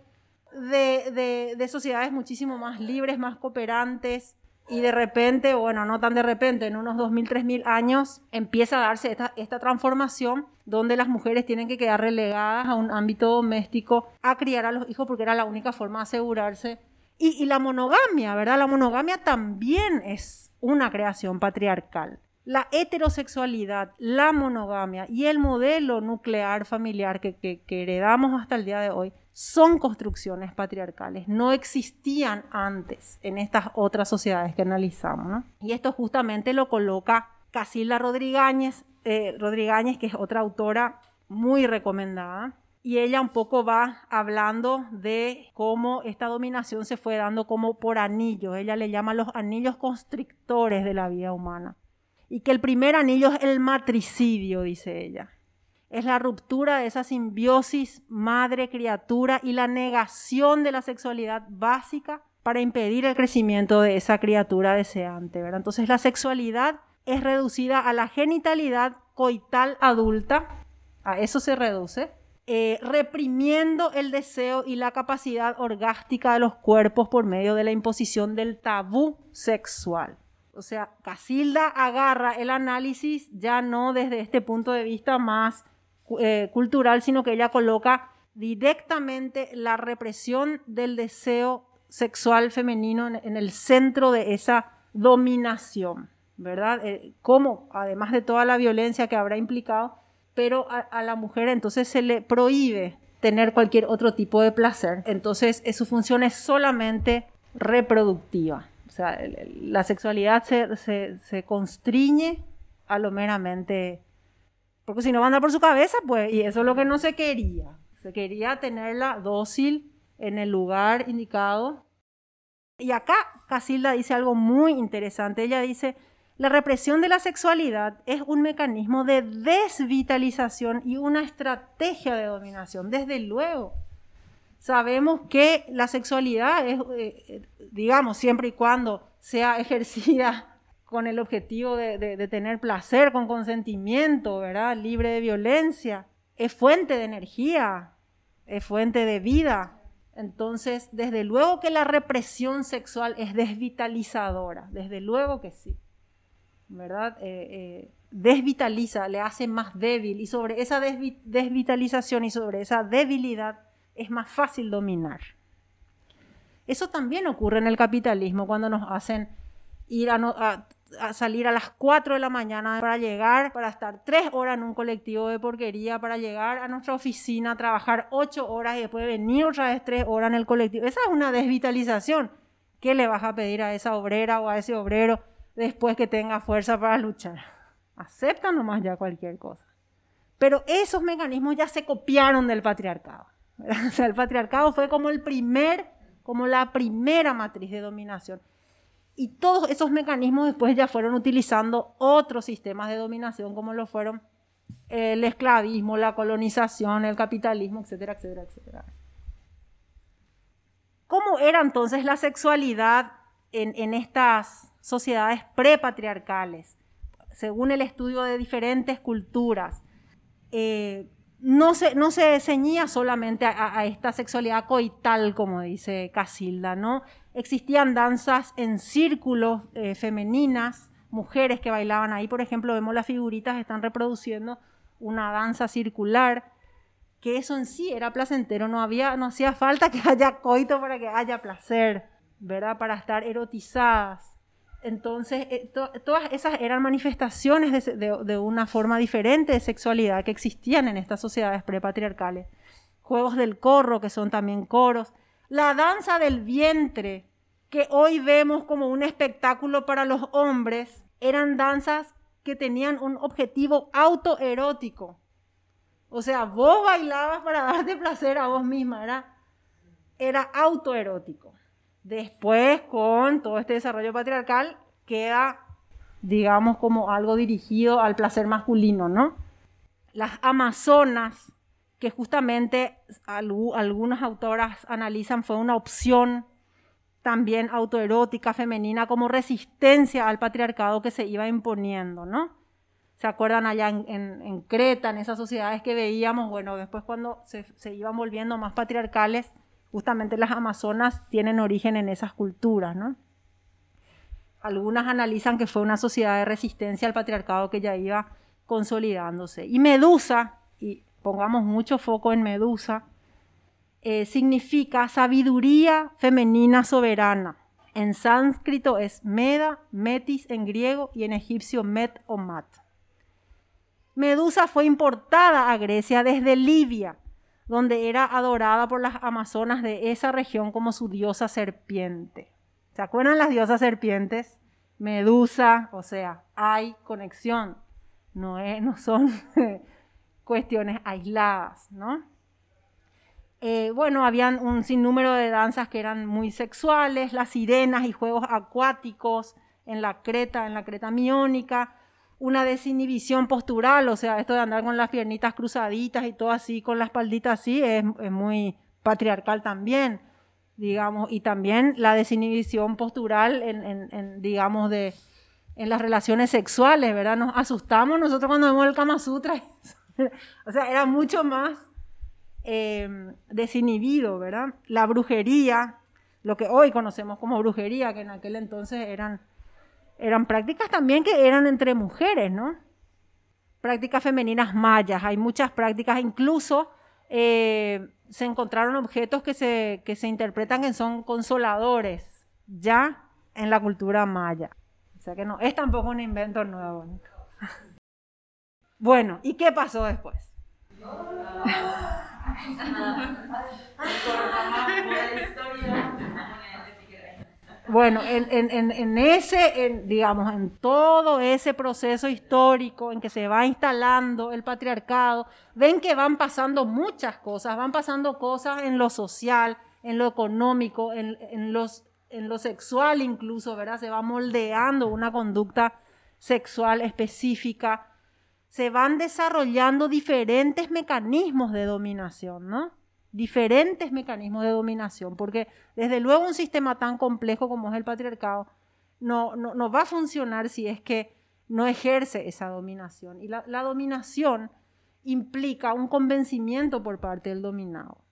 de, de, sociedades muchísimo más libres, más cooperantes, y de repente, bueno, no tan de repente, en unos 2.000, 3.000 años empieza a darse esta, esta, transformación donde las mujeres tienen que quedar relegadas a un ámbito doméstico a criar a los hijos porque era la única forma de asegurarse y, la monogamia, ¿verdad? La monogamia también es una creación patriarcal. La heterosexualidad, la monogamia y el modelo nuclear familiar que, heredamos hasta el día de hoy son construcciones patriarcales, no existían antes en estas otras sociedades que analizamos. ¿no? Y esto justamente lo coloca Casilda Rodríguez, eh, Rodríguez, que es otra autora muy recomendada, y ella un poco va hablando de cómo esta dominación se fue dando como por anillos. Ella le llama los anillos constrictores de la vida humana. Y que el primer anillo es el matricidio, dice ella. Es la ruptura de esa simbiosis madre-criatura y la negación de la sexualidad básica para impedir el crecimiento de esa criatura deseante. ¿verdad? Entonces la sexualidad es reducida a la genitalidad coital adulta, a eso se reduce, eh, reprimiendo el deseo y la capacidad orgástica de los cuerpos por medio de la imposición del tabú sexual. O sea, Casilda agarra el análisis ya no desde este punto de vista más eh, cultural, sino que ella coloca directamente la represión del deseo sexual femenino en, el centro de esa dominación, ¿verdad? Eh, como, además de toda la violencia que habrá implicado, pero a, la mujer entonces se le prohíbe tener cualquier otro tipo de placer. Entonces eh, su función es solamente reproductiva. O sea, la sexualidad se, se, constriñe a lo meramente... Porque si no va a andar por su cabeza, pues, y eso es lo que no se quería. Se quería tenerla dócil en el lugar indicado. Y acá Casilda dice algo muy interesante. Ella dice, la represión de la sexualidad es un mecanismo de desvitalización y una estrategia de dominación, desde luego. Sabemos que la sexualidad es, eh, digamos, siempre y cuando sea ejercida con el objetivo de, tener placer, con consentimiento, ¿verdad? Libre de violencia, es fuente de energía, es fuente de vida. Entonces, desde luego que la represión sexual es desvitalizadora, desde luego que sí. ¿verdad? Eh, eh, desvitaliza, le hace más débil y sobre esa desvitalización y sobre esa debilidad es más fácil dominar. Eso también ocurre en el capitalismo cuando nos hacen ir a, salir a las 4 de la mañana para llegar, para estar 3 horas en un colectivo de porquería, para llegar a nuestra oficina, trabajar 8 horas y después venir otra vez 3 horas en el colectivo. Esa es una desvitalización. ¿Qué le vas a pedir a esa obrera o a ese obrero? después que tenga fuerza para luchar. Acepta nomás ya cualquier cosa. Pero esos mecanismos ya se copiaron del patriarcado. O sea, el patriarcado fue como el primer, como la primera matriz de dominación. Y todos esos mecanismos después ya fueron utilizando otros sistemas de dominación, como lo fueron el esclavismo, la colonización, el capitalismo, etcétera, etcétera, etcétera. ¿Cómo era entonces la sexualidad en, en estas sociedades prepatriarcales, según el estudio de diferentes culturas. Eh, no, se, no se ceñía solamente a, esta sexualidad coital, como dice Casilda, ¿no? Existían danzas en círculos eh, femeninas, mujeres que bailaban ahí, por ejemplo, vemos las figuritas, están reproduciendo una danza circular, que eso en sí era placentero, no, había, no hacía falta que haya coito para que haya placer, ¿verdad? Para estar erotizadas. Entonces, eh, todas esas eran manifestaciones de, una forma diferente de sexualidad que existían en estas sociedades prepatriarcales. Juegos del corro, que son también coros. La danza del vientre, que hoy vemos como un espectáculo para los hombres, eran danzas que tenían un objetivo autoerótico. O sea, vos bailabas para darte placer a vos misma, era, era autoerótico. Después, con todo este desarrollo patriarcal, queda, digamos, como algo dirigido al placer masculino, ¿no? Las amazonas, que justamente algunas autoras analizan fue una opción también autoerótica femenina como resistencia al patriarcado que se iba imponiendo, ¿no? ¿Se acuerdan allá en, Creta, en esas sociedades que veíamos? Bueno, después cuando se, iban volviendo más patriarcales, justamente las amazonas tienen origen en esas culturas, ¿no? Algunas analizan que fue una sociedad de resistencia al patriarcado que ya iba consolidándose. Y Medusa, y pongamos mucho foco en Medusa, eh, significa sabiduría femenina soberana. En sánscrito es Meda, Metis en griego y en egipcio Met o Mat. Medusa fue importada a Grecia desde Libia donde era adorada por las amazonas de esa región como su diosa serpiente. ¿Se acuerdan las diosas serpientes? Medusa, o sea, hay conexión, no, no son cuestiones aisladas, ¿no? Eh, bueno, habían un sinnúmero de danzas que eran muy sexuales, las sirenas y juegos acuáticos en la creta, en la creta miónica, una desinhibición postural, o sea, esto de andar con las piernitas cruzaditas y todo así, con la espaldita así, es, muy patriarcal también, digamos, y también la desinhibición postural en, digamos, de, en las relaciones sexuales, ¿verdad? Nos asustamos nosotros cuando vemos el Kama Sutra, o sea, era mucho más eh, desinhibido, ¿verdad? La brujería, lo que hoy conocemos como brujería, que en aquel entonces eran, eran prácticas también que eran entre mujeres, ¿no? Prácticas femeninas mayas, hay muchas prácticas, incluso eh, se encontraron objetos que se, que se interpretan que son consoladores, ya en la cultura maya. O sea que no, es tampoco un invento nuevo. bueno, ¿y qué pasó después? Bueno, en, ese, digamos, en todo ese proceso histórico en que se va instalando el patriarcado, ven que van pasando muchas cosas, van pasando cosas en lo social, en lo económico, en, los, en lo sexual incluso, ¿verdad? Se va moldeando una conducta sexual específica, se van desarrollando diferentes mecanismos de dominación, ¿no? Diferentes mecanismos de dominación, porque desde luego un sistema tan complejo como es el patriarcado no, no, va a funcionar si es que no ejerce esa dominación. Y la, la dominación implica un convencimiento por parte del dominado.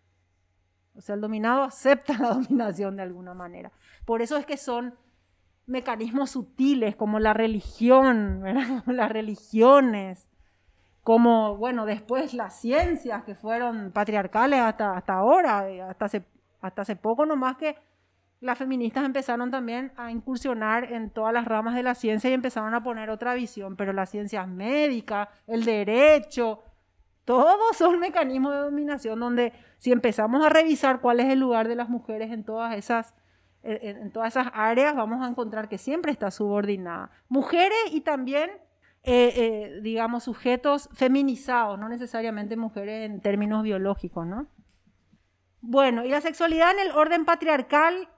O sea, el dominado acepta la dominación de alguna manera. Por eso es que son mecanismos sutiles como la religión, ¿verdad? las religiones, como, bueno, después las ciencias que fueron patriarcales hasta, hasta ahora, hasta hace, hasta hace poco nomás que las feministas empezaron también a incursionar en todas las ramas de la ciencia y empezaron a poner otra visión, pero las ciencias médicas, el derecho, todos son mecanismos de dominación donde si empezamos a revisar cuál es el lugar de las mujeres en todas esas en todas esas áreas vamos a encontrar que siempre está subordinada. Mujeres y también eh, eh, digamos, sujetos feminizados, no necesariamente mujeres en términos biológicos, ¿no? Bueno, y la sexualidad en el orden patriarcal,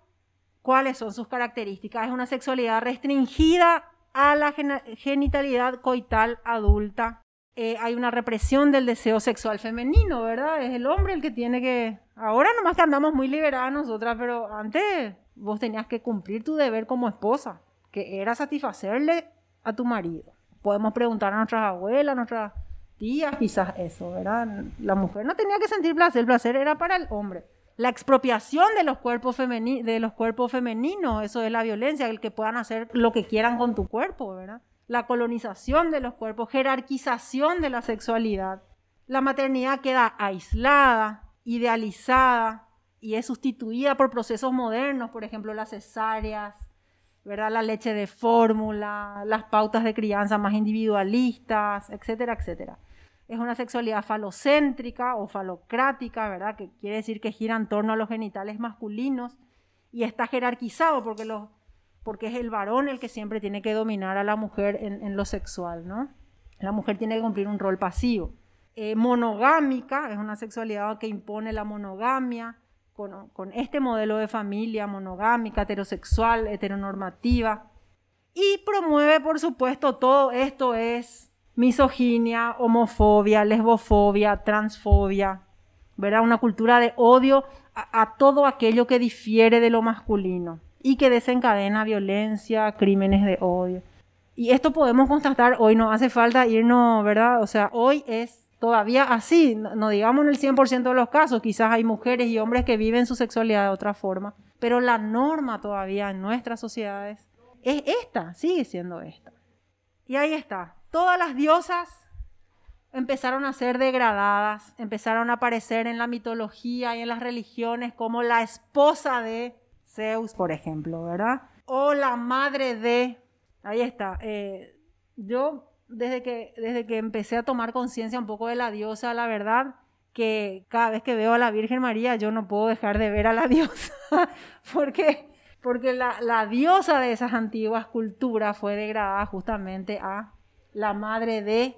¿cuáles son sus características? Es una sexualidad restringida a la genitalidad coital adulta. Eh, hay una represión del deseo sexual femenino, ¿verdad? Es el hombre el que tiene que... Ahora nomás que andamos muy liberadas nosotras, pero antes vos tenías que cumplir tu deber como esposa, que era satisfacerle a tu marido podemos preguntar a nuestras abuelas, a nuestras tías, quizás eso, ¿verdad? La mujer no tenía que sentir placer, el placer era para el hombre. La expropiación de los cuerpos, de los cuerpos femeninos, eso es la violencia, el que puedan hacer lo que quieran con tu cuerpo, ¿verdad? La colonización de los cuerpos, jerarquización de la sexualidad. La maternidad queda aislada, idealizada y es sustituida por procesos modernos, por ejemplo, las cesáreas, ¿verdad? La leche de fórmula, las pautas de crianza más individualistas, etcétera, etcétera. Es una sexualidad falocéntrica o falocrática, ¿verdad? Que quiere decir que gira en torno a los genitales masculinos y está jerarquizado porque, porque es el varón el que siempre tiene que dominar a la mujer en, lo sexual, ¿no? La mujer tiene que cumplir un rol pasivo. Eh, monogámica, es una sexualidad que impone la monogamia, con, este modelo de familia monogámica, heterosexual, heteronormativa. Y promueve, por supuesto, todo esto es misoginia, homofobia, lesbofobia, transfobia, ¿verdad? Una cultura de odio a, a, todo aquello que difiere de lo masculino y que desencadena violencia, crímenes de odio. Y esto podemos constatar hoy, no hace falta irnos, ¿verdad? O sea, hoy es todavía así, no, digamos en el 100% de los casos, quizás hay mujeres y hombres que viven su sexualidad de otra forma, pero la norma todavía en nuestras sociedades es esta, sigue siendo esta. Y ahí está, todas las diosas empezaron a ser degradadas, empezaron a aparecer en la mitología y en las religiones como la esposa de Zeus, por ejemplo, ¿verdad? O la madre de, ahí está, eh, yo desde que, desde que empecé a tomar conciencia un poco de la diosa, la verdad, que cada vez que veo a la Virgen María yo no puedo dejar de ver a la diosa, porque, porque la, la diosa de esas antiguas culturas fue degradada justamente a la madre de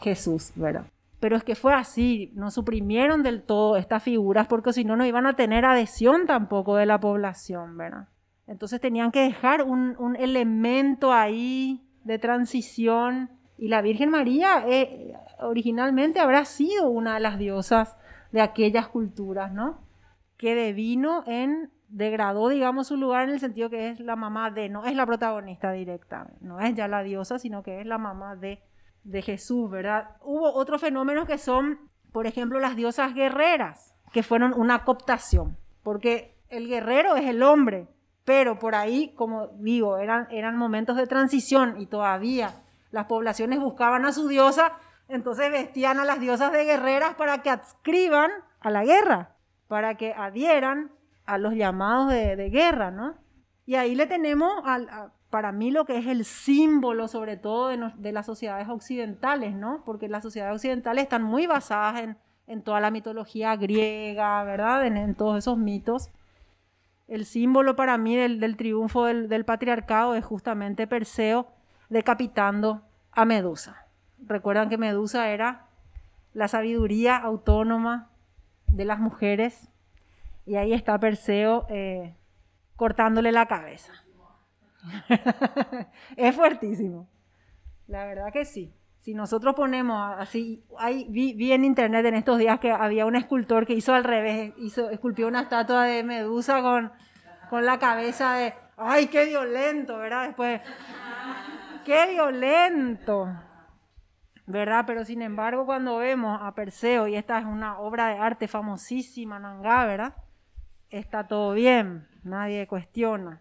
Jesús, ¿verdad? Pero es que fue así, no suprimieron del todo estas figuras porque si no, no iban a tener adhesión tampoco de la población, ¿verdad? Entonces tenían que dejar un, un elemento ahí de transición y la Virgen María eh, originalmente habrá sido una de las diosas de aquellas culturas, ¿no? Que devino en, degradó, digamos, su lugar en el sentido que es la mamá de, no es la protagonista directa, no es ya la diosa, sino que es la mamá de de Jesús, ¿verdad? Hubo otros fenómenos que son, por ejemplo, las diosas guerreras, que fueron una cooptación, porque el guerrero es el hombre, pero por ahí, como digo, eran, eran momentos de transición y todavía las poblaciones buscaban a su diosa, entonces vestían a las diosas de guerreras para que adscriban a la guerra, para que adhieran a los llamados de, guerra, ¿no? Y ahí le tenemos al, para mí lo que es el símbolo sobre todo de, las sociedades occidentales, ¿no? Porque las sociedades occidentales están muy basadas en, toda la mitología griega, ¿verdad? En, todos esos mitos. El símbolo para mí del, triunfo del, patriarcado es justamente Perseo decapitando a Medusa. Recuerdan que Medusa era la sabiduría autónoma de las mujeres y ahí está Perseo eh, cortándole la cabeza. es fuertísimo. La verdad que sí. Si nosotros ponemos así, hay, vi, en internet en estos días que había un escultor que hizo al revés, hizo, esculpió una estatua de Medusa con, con la cabeza de, ay, qué violento, ¿verdad? Después, qué violento, ¿verdad? Pero sin embargo, cuando vemos a Perseo, y esta es una obra de arte famosísima, Nangá, ¿verdad? Está todo bien, nadie cuestiona.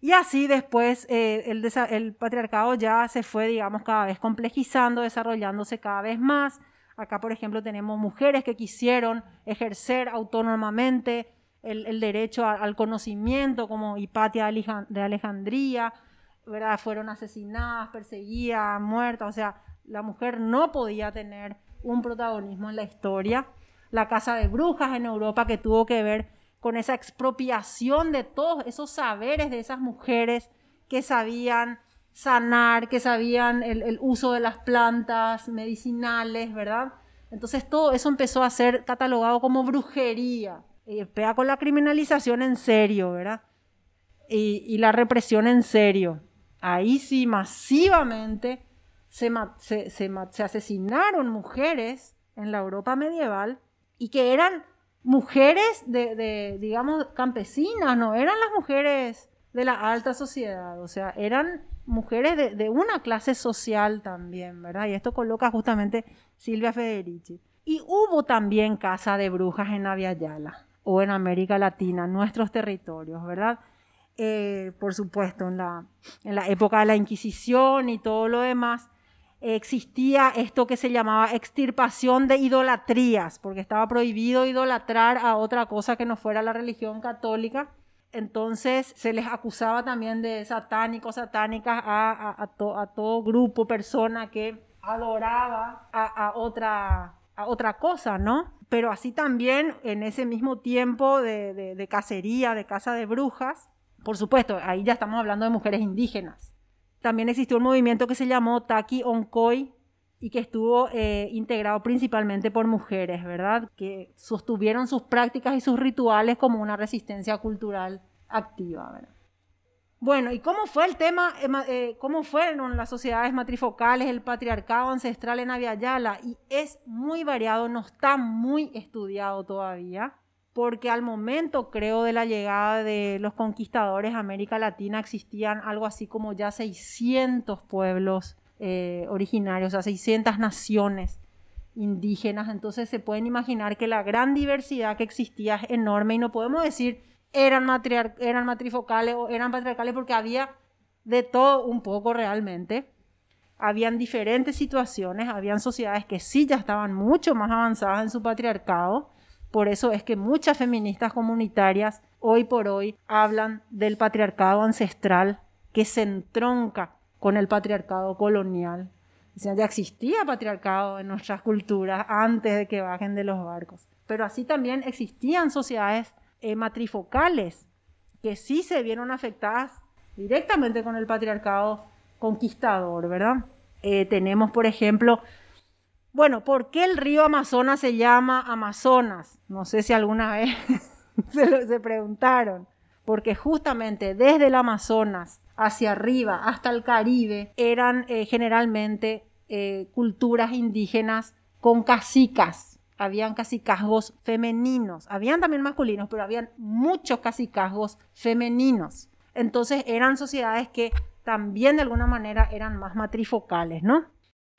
Y así después eh, el, patriarcado ya se fue, digamos, cada vez complejizando, desarrollándose cada vez más. Acá, por ejemplo, tenemos mujeres que quisieron ejercer autónomamente el, derecho al conocimiento, como Hipatia de Alejandría, ¿verdad? fueron asesinadas, perseguidas, muertas. O sea, la mujer no podía tener un protagonismo en la historia. La casa de brujas en Europa que tuvo que ver con esa expropiación de todos esos saberes de esas mujeres que sabían sanar, que sabían el, uso de las plantas medicinales, ¿verdad? Entonces todo eso empezó a ser catalogado como brujería. Y pega con la criminalización en serio, ¿verdad? Y, la represión en serio. Ahí sí, masivamente se, se asesinaron mujeres en la Europa medieval y que eran mujeres de, digamos, campesinas, no eran las mujeres de la alta sociedad, o sea, eran mujeres de, una clase social también, ¿verdad? Y esto coloca justamente Silvia Federici. Y hubo también casa de brujas en Yala o en América Latina, nuestros territorios, ¿verdad? Eh, por supuesto, en la, época de la Inquisición y todo lo demás, existía esto que se llamaba extirpación de idolatrías, porque estaba prohibido idolatrar a otra cosa que no fuera la religión católica. Entonces se les acusaba también de satánicos, satánicas a, a, todo grupo, persona que adoraba a, otra, cosa, ¿no? Pero así también en ese mismo tiempo de cacería, de caza de brujas, por supuesto, ahí ya estamos hablando de mujeres indígenas también existió un movimiento que se llamó Taki Onkoi y que estuvo eh, integrado principalmente por mujeres, ¿verdad? Que sostuvieron sus prácticas y sus rituales como una resistencia cultural activa, ¿verdad? Bueno, ¿y cómo fue el tema, eh, cómo fueron las sociedades matrifocales, el patriarcado ancestral en Aviala? Y es muy variado, no está muy estudiado todavía porque al momento, creo, de la llegada de los conquistadores a América Latina existían algo así como ya 600 pueblos eh, originarios, o sea, 600 naciones indígenas. Entonces se pueden imaginar que la gran diversidad que existía es enorme y no podemos decir eran, eran matrifocales o eran patriarcales porque había de todo un poco realmente. Habían diferentes situaciones, habían sociedades que sí ya estaban mucho más avanzadas en su patriarcado por eso es que muchas feministas comunitarias hoy por hoy hablan del patriarcado ancestral que se entronca con el patriarcado colonial. O sea, ya existía patriarcado en nuestras culturas antes de que bajen de los barcos. Pero así también existían sociedades eh, matrifocales que sí se vieron afectadas directamente con el patriarcado conquistador, ¿verdad? Eh, tenemos, por ejemplo, Bueno, ¿por qué el río Amazonas se llama Amazonas? No sé si alguna vez se, preguntaron. Porque justamente desde el Amazonas hacia arriba hasta el Caribe eran eh, generalmente eh, culturas indígenas con casicas. Habían cacicazgos femeninos. Habían también masculinos, pero habían muchos cacicazgos femeninos. Entonces eran sociedades que también de alguna manera eran más matrifocales, ¿no?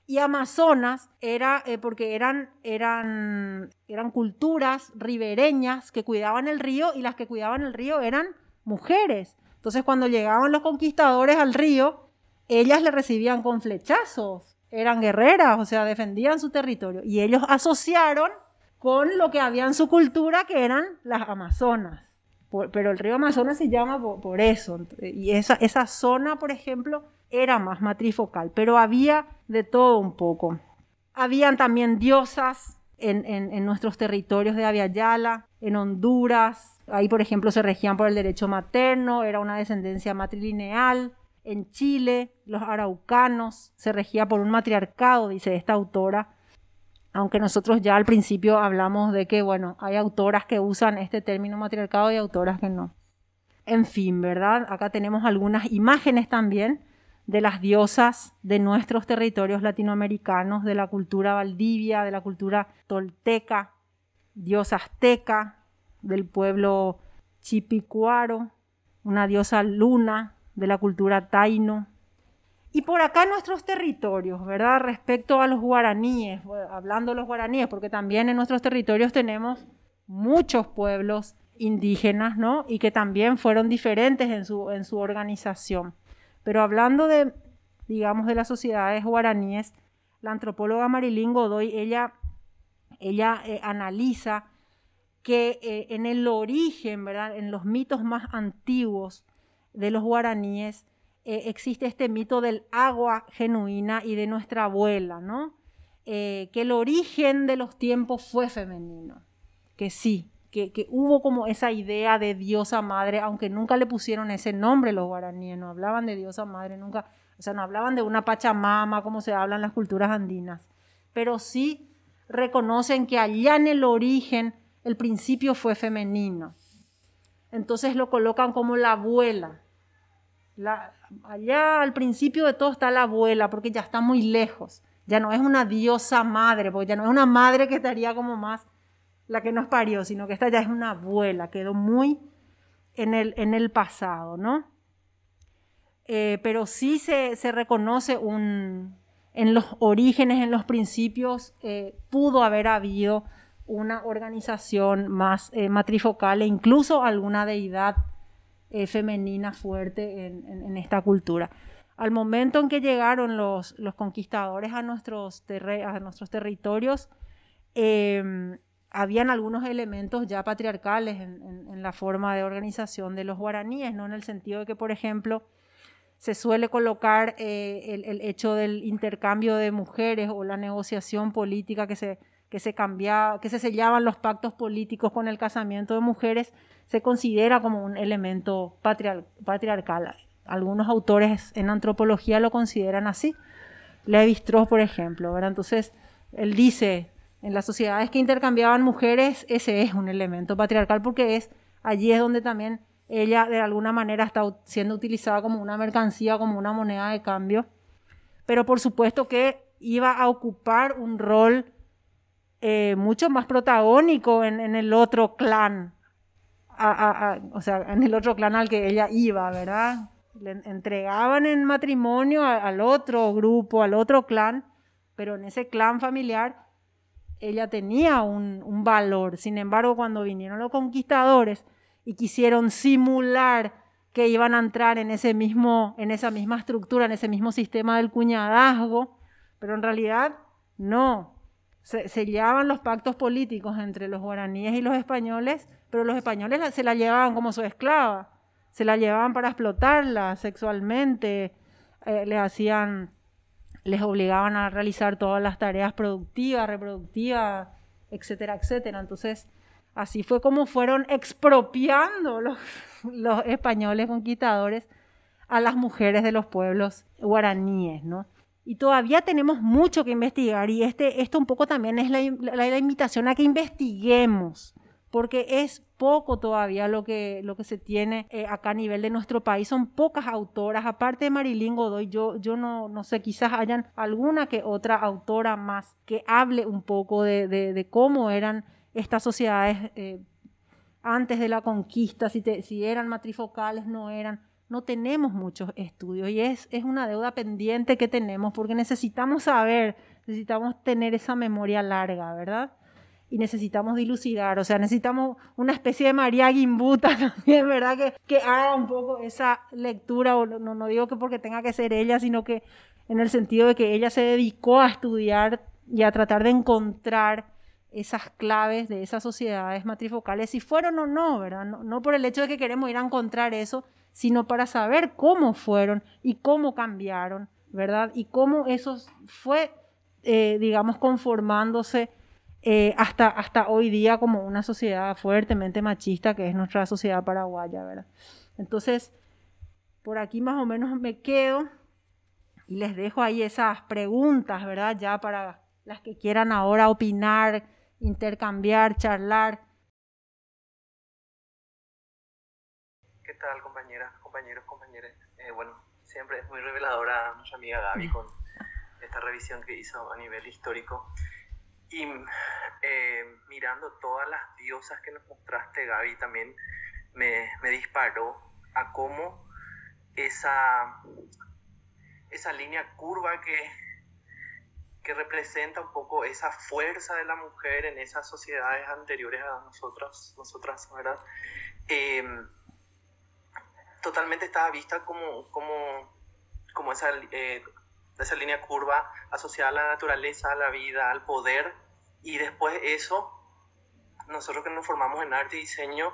Y Amazonas era eh, porque eran, eran, eran culturas ribereñas que cuidaban el río y las que cuidaban el río eran mujeres. Entonces cuando llegaban los conquistadores al río, ellas le recibían con flechazos, eran guerreras, o sea, defendían su territorio. Y ellos asociaron con lo que había en su cultura, que eran las Amazonas. pero el río Amazonas se llama por, eso. Y esa, esa zona, por ejemplo, era más matrifocal, pero había de todo un poco. Habían también diosas en, nuestros territorios de Aviala, en Honduras. Ahí, por ejemplo, se regían por el derecho materno, era una descendencia matrilineal. En Chile, los araucanos se regía por un matriarcado, dice esta autora. Aunque nosotros ya al principio hablamos de que, bueno, hay autoras que usan este término matriarcado y autoras que no. En fin, ¿verdad? Acá tenemos algunas imágenes también de las diosas de nuestros territorios latinoamericanos, de la cultura valdivia, de la cultura tolteca, diosa azteca, del pueblo chipicuaro, una diosa luna de la cultura taino. Y por acá nuestros territorios, ¿verdad? Respecto a los guaraníes, hablando de los guaraníes, porque también en nuestros territorios tenemos muchos pueblos indígenas, ¿no? Y que también fueron diferentes en su, en su organización. Pero hablando de, digamos, de las sociedades guaraníes, la antropóloga Marilyn Godoy, ella, ella eh, analiza que eh, en el origen, ¿verdad? en los mitos más antiguos de los guaraníes, eh, existe este mito del agua genuina y de nuestra abuela, ¿no? que el origen de los tiempos fue femenino, que sí, que, hubo como esa idea de diosa madre, aunque nunca le pusieron ese nombre los guaraníes, no hablaban de diosa madre, nunca, o sea, no hablaban de una pachamama como se habla en las culturas andinas, pero sí reconocen que allá en el origen el principio fue femenino. Entonces lo colocan como la abuela. allá al principio de todo está la abuela, porque ya está muy lejos. Ya no es una diosa madre, porque ya no es una madre que estaría como más la que nos parió, sino que esta ya es una abuela, quedó muy en el, en el pasado, ¿no? Eh, pero sí se, reconoce un, en los orígenes, en los principios, eh, pudo haber habido una organización más eh, matrifocal e incluso alguna deidad femenina fuerte en, esta cultura. Al momento en que llegaron los, los conquistadores a nuestros, a nuestros territorios, habían algunos elementos ya patriarcales en, la forma de organización de los guaraníes, ¿no? En el sentido de que, por ejemplo, se suele colocar eh, el, hecho del intercambio de mujeres o la negociación política que se, que se cambiaba, que se sellaban los pactos políticos con el casamiento de mujeres, se considera como un elemento patriarcal. Algunos autores en antropología lo consideran así. Levi-Strauss, por ejemplo. Entonces, él dice, en las sociedades que intercambiaban mujeres, ese es un elemento patriarcal porque es allí es donde también ella de alguna manera está siendo utilizada como una mercancía, como una moneda de cambio. Pero por supuesto que iba a ocupar un rol eh, mucho más protagónico en, el otro clan, o sea, en el otro clan al que ella iba, ¿verdad? Le entregaban en matrimonio al otro grupo, al otro clan, pero en ese clan familiar ella tenía un, valor. Sin embargo, cuando vinieron los conquistadores y quisieron simular que iban a entrar en, ese mismo, en esa misma estructura, en ese mismo sistema del cuñadazgo, pero en realidad no. Se sellaban los pactos políticos entre los guaraníes y los españoles, pero los españoles se la llevaban como su esclava, se la llevaban para explotarla sexualmente, eh, le hacían les obligaban a realizar todas las tareas productivas, reproductivas, etcétera, etcétera. Entonces, así fue como fueron expropiando los, españoles conquistadores a las mujeres de los pueblos guaraníes, ¿no? y todavía tenemos mucho que investigar y este, esto un poco también es la, invitación a que investiguemos, porque es poco todavía lo que, lo que se tiene eh, acá a nivel de nuestro país. Son pocas autoras, aparte de Marilyn Godoy, yo, yo no, no sé, quizás hayan alguna que otra autora más que hable un poco de, de, cómo eran estas sociedades eh, antes de la conquista, si, si eran matrifocales, no eran no tenemos muchos estudios y es, es una deuda pendiente que tenemos porque necesitamos saber, necesitamos tener esa memoria larga, ¿verdad? Y necesitamos dilucidar, o sea, necesitamos una especie de María Gimbuta también, ¿verdad? Que, que haga un poco esa lectura, o no, no digo que porque tenga que ser ella, sino que en el sentido de que ella se dedicó a estudiar y a tratar de encontrar esas claves de esas sociedades matrifocales, si fueron o no, ¿verdad? No, no por el hecho de que queremos ir a encontrar eso, sino para saber cómo fueron y cómo cambiaron, ¿verdad? Y cómo eso fue, eh, digamos, conformándose eh, hasta, hasta hoy día como una sociedad fuertemente machista que es nuestra sociedad paraguaya, ¿verdad? Entonces, por aquí más o menos me quedo y les dejo ahí esas preguntas, ¿verdad? Ya para las que quieran ahora opinar, intercambiar, charlar. ¿Qué tal, compañeras, compañeros, compañeras? Eh, bueno, siempre es muy reveladora nuestra amiga Gaby con esta revisión que hizo a nivel histórico. Y eh, mirando todas las diosas que nos mostraste, Gaby, también me, me disparó a cómo esa, esa línea curva que, que representa un poco esa fuerza de la mujer en esas sociedades anteriores a nosotras, nosotras ¿verdad? Eh, totalmente estaba vista como, como, como esa, eh, esa línea curva asociada a la naturaleza, a la vida, al poder, y después eso, nosotros que nos formamos en arte y diseño,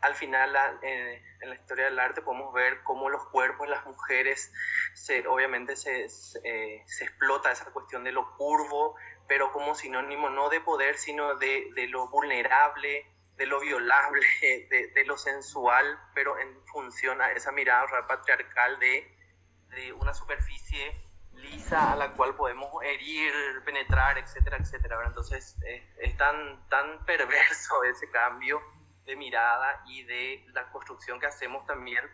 al final eh, en la historia del arte podemos ver cómo los cuerpos de las mujeres, se, obviamente se, eh, se, explota esa cuestión de lo curvo, pero como sinónimo no de poder, sino de, de lo vulnerable, de lo violable, de, lo sensual, pero en función a esa mirada patriarcal de, de, una superficie lisa a la cual podemos herir, penetrar, etcétera, etcétera. Entonces es tan, tan perverso ese cambio de mirada y de la construcción que hacemos también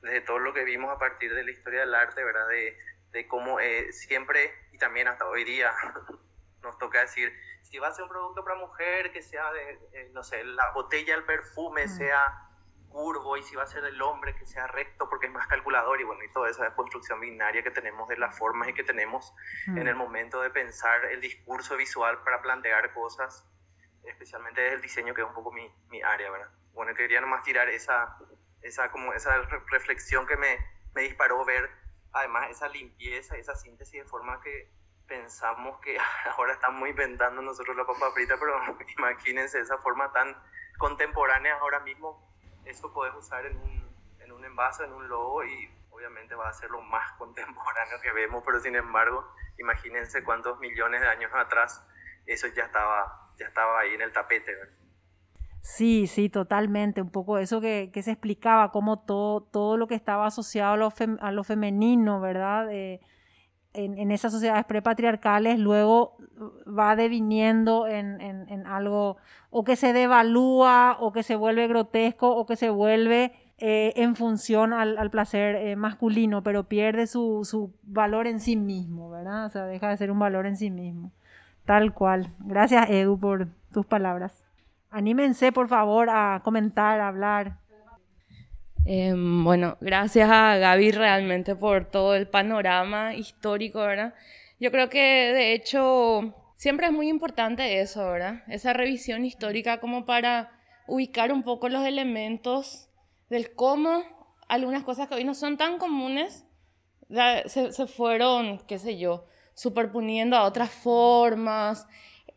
desde todo lo que vimos a partir de la historia del arte, ¿verdad? De, de cómo eh, siempre y también hasta hoy día nos toca decir, si va a ser un producto para mujer, que sea de, eh, no sé, la botella del perfume mm. sea curvo y si va a ser del hombre que sea recto porque es más calculador y bueno, y toda esa construcción binaria que tenemos de las formas y que tenemos en el mm. momento de pensar el discurso visual para plantear cosas, especialmente desde el diseño que es un poco mi, mi área, ¿verdad? Bueno, quería nomás tirar esa, esa, como esa reflexión que me, me disparó ver además esa limpieza, esa síntesis de forma que pensamos que ahora estamos inventando nosotros la papa frita, pero imagínense esa forma tan contemporánea ahora mismo, eso puedes usar en un, en un envase, en un logo y obviamente va a ser lo más contemporáneo que vemos, pero sin embargo, imagínense cuántos millones de años atrás eso ya estaba, ya estaba ahí en el tapete. Sí, sí, totalmente. Un poco eso que, que se explicaba, como todo, todo lo que estaba asociado a lo, a lo femenino, ¿verdad? Eh, en, esas sociedades prepatriarcales luego va deviniendo en, en, algo o que se devalúa o que se vuelve grotesco o que se vuelve eh, en función al, placer eh, masculino, pero pierde su, su, valor en sí mismo, ¿verdad? O sea, deja de ser un valor en sí mismo. Tal cual. Gracias, Edu, por tus palabras. Anímense, por favor, a comentar, a hablar. Em, bueno, gracias a Gaby realmente por todo el panorama histórico, ¿verdad? Yo creo que de hecho siempre es muy importante eso, ¿verdad? Esa revisión histórica como para ubicar un poco los elementos del cómo algunas cosas que hoy no son tan comunes se, se fueron, qué sé yo, superponiendo a otras formas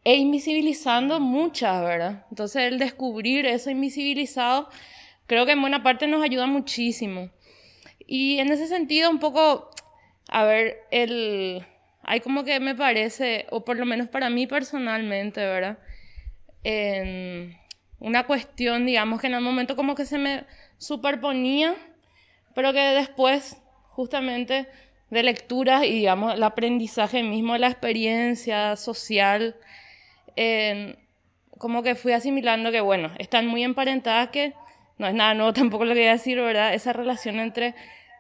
e invisibilizando muchas, ¿verdad? Entonces el descubrir eso invisibilizado creo que en buena parte nos ayuda muchísimo. Y en ese sentido, un poco, a ver, el, hay como que me parece, o por lo menos para mí personalmente, ¿verdad? En una cuestión, digamos, que en el momento como que se me superponía, pero que después, justamente, de lecturas y, digamos, el aprendizaje mismo, la experiencia social, como que fui asimilando que, bueno, están muy emparentadas que no es nada nuevo tampoco lo que decir, ¿verdad? Esa relación entre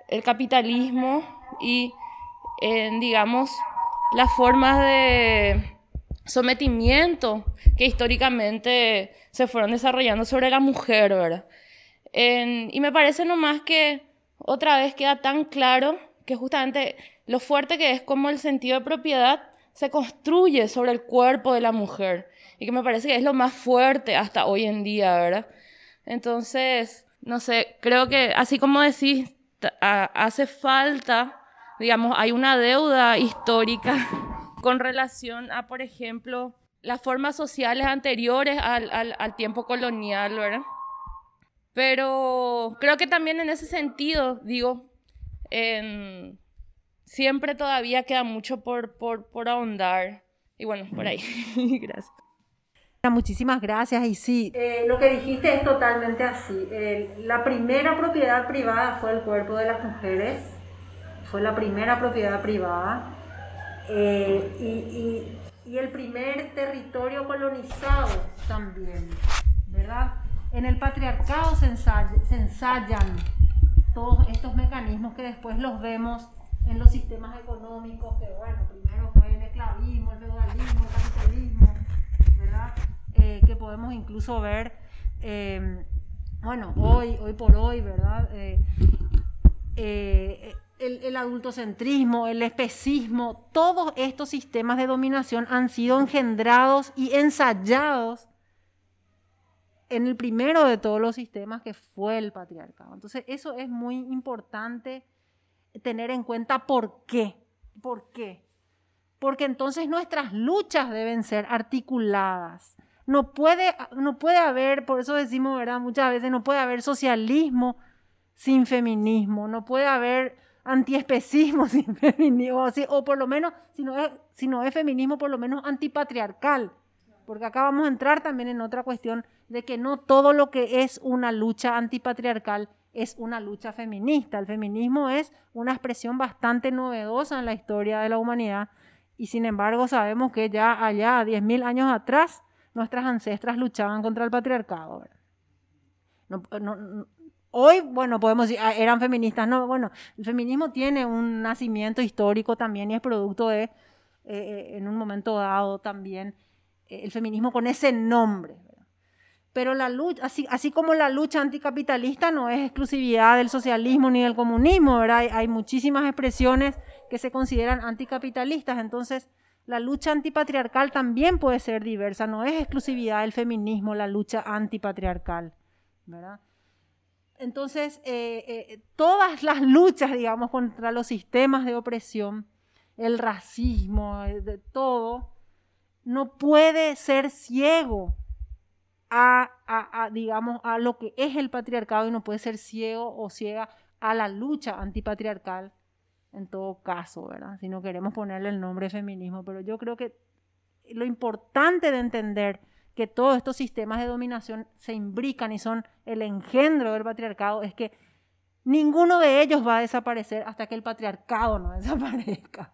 el capitalismo y, digamos, las formas de sometimiento que históricamente se fueron desarrollando sobre la mujer, ¿verdad? y me parece nomás que otra vez queda tan claro que justamente lo fuerte que es como el sentido de propiedad se construye sobre el cuerpo de la mujer y que me parece que es lo más fuerte hasta hoy en día, ¿verdad? Entonces, no sé, creo que así como decís, hace falta, digamos, hay una deuda histórica con relación a, por ejemplo, las formas sociales anteriores al, al, tiempo colonial, ¿verdad? Pero creo que también en ese sentido, digo, siempre todavía queda mucho por, por, por ahondar. Y bueno, por ahí. Gracias. Muchísimas gracias. Y sí, eh, lo que dijiste es totalmente así. la primera propiedad privada fue el cuerpo de las mujeres. Fue la primera propiedad privada. Eh, y, y, el primer territorio colonizado también, ¿verdad? En el patriarcado se, se ensayan todos estos mecanismos que después los vemos en los sistemas económicos, que bueno, primero fue el esclavismo, el feudalismo, el capitalismo, ¿verdad? Que podemos incluso ver, em, bueno, hoy, hoy por hoy, ¿verdad? Eh, eh, el, el, adultocentrismo, el especismo, todos estos sistemas de dominación han sido engendrados y ensayados en el primero de todos los sistemas que fue el patriarcado. Entonces, eso es muy importante tener en cuenta por qué. ¿Por qué? Porque entonces nuestras luchas deben ser articuladas. No puede, no puede haber, por eso decimos, ¿verdad? Muchas veces no puede haber socialismo sin feminismo, no puede haber antiespecismo sin feminismo, o, por lo menos, si no, es, si no es feminismo, por lo menos antipatriarcal. Porque acá vamos a entrar también en otra cuestión de que no todo lo que es una lucha antipatriarcal es una lucha feminista. El feminismo es una expresión bastante novedosa en la historia de la humanidad y sin embargo sabemos que ya allá, 10.000 años atrás, nuestras ancestras luchaban contra el patriarcado. hoy, bueno, podemos decir, ah, eran feministas. No, bueno, el feminismo tiene un nacimiento histórico también y es producto de, eh, eh, en un momento dado también, eh, el feminismo con ese nombre. Pero la lucha, así, como la lucha anticapitalista no es exclusividad del socialismo ni del comunismo, hay muchísimas expresiones que se consideran anticapitalistas. Entonces, la lucha antipatriarcal también puede ser diversa, no es exclusividad del feminismo la lucha antipatriarcal, ¿verdad? Entonces, eh, eh, todas las luchas, digamos, contra los sistemas de opresión, el racismo, eh, de todo, no puede ser ciego a, a, digamos, a lo que es el patriarcado y no puede ser ciego o ciega a la lucha antipatriarcal en todo caso, ¿verdad? Si no queremos ponerle el nombre feminismo, pero yo creo que lo importante de entender que todos estos sistemas de dominación se imbrican y son el engendro del patriarcado es que ninguno de ellos va a desaparecer hasta que el patriarcado no desaparezca.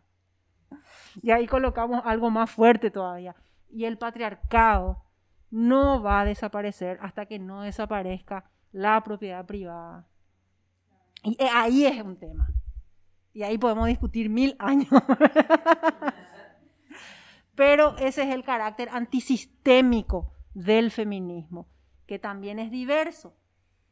Y ahí colocamos algo más fuerte todavía. Y el patriarcado no va a desaparecer hasta que no desaparezca la propiedad privada. Y ahí es un tema. Y ahí podemos discutir mil años. Pero ese es el carácter antisistémico del feminismo, que también es diverso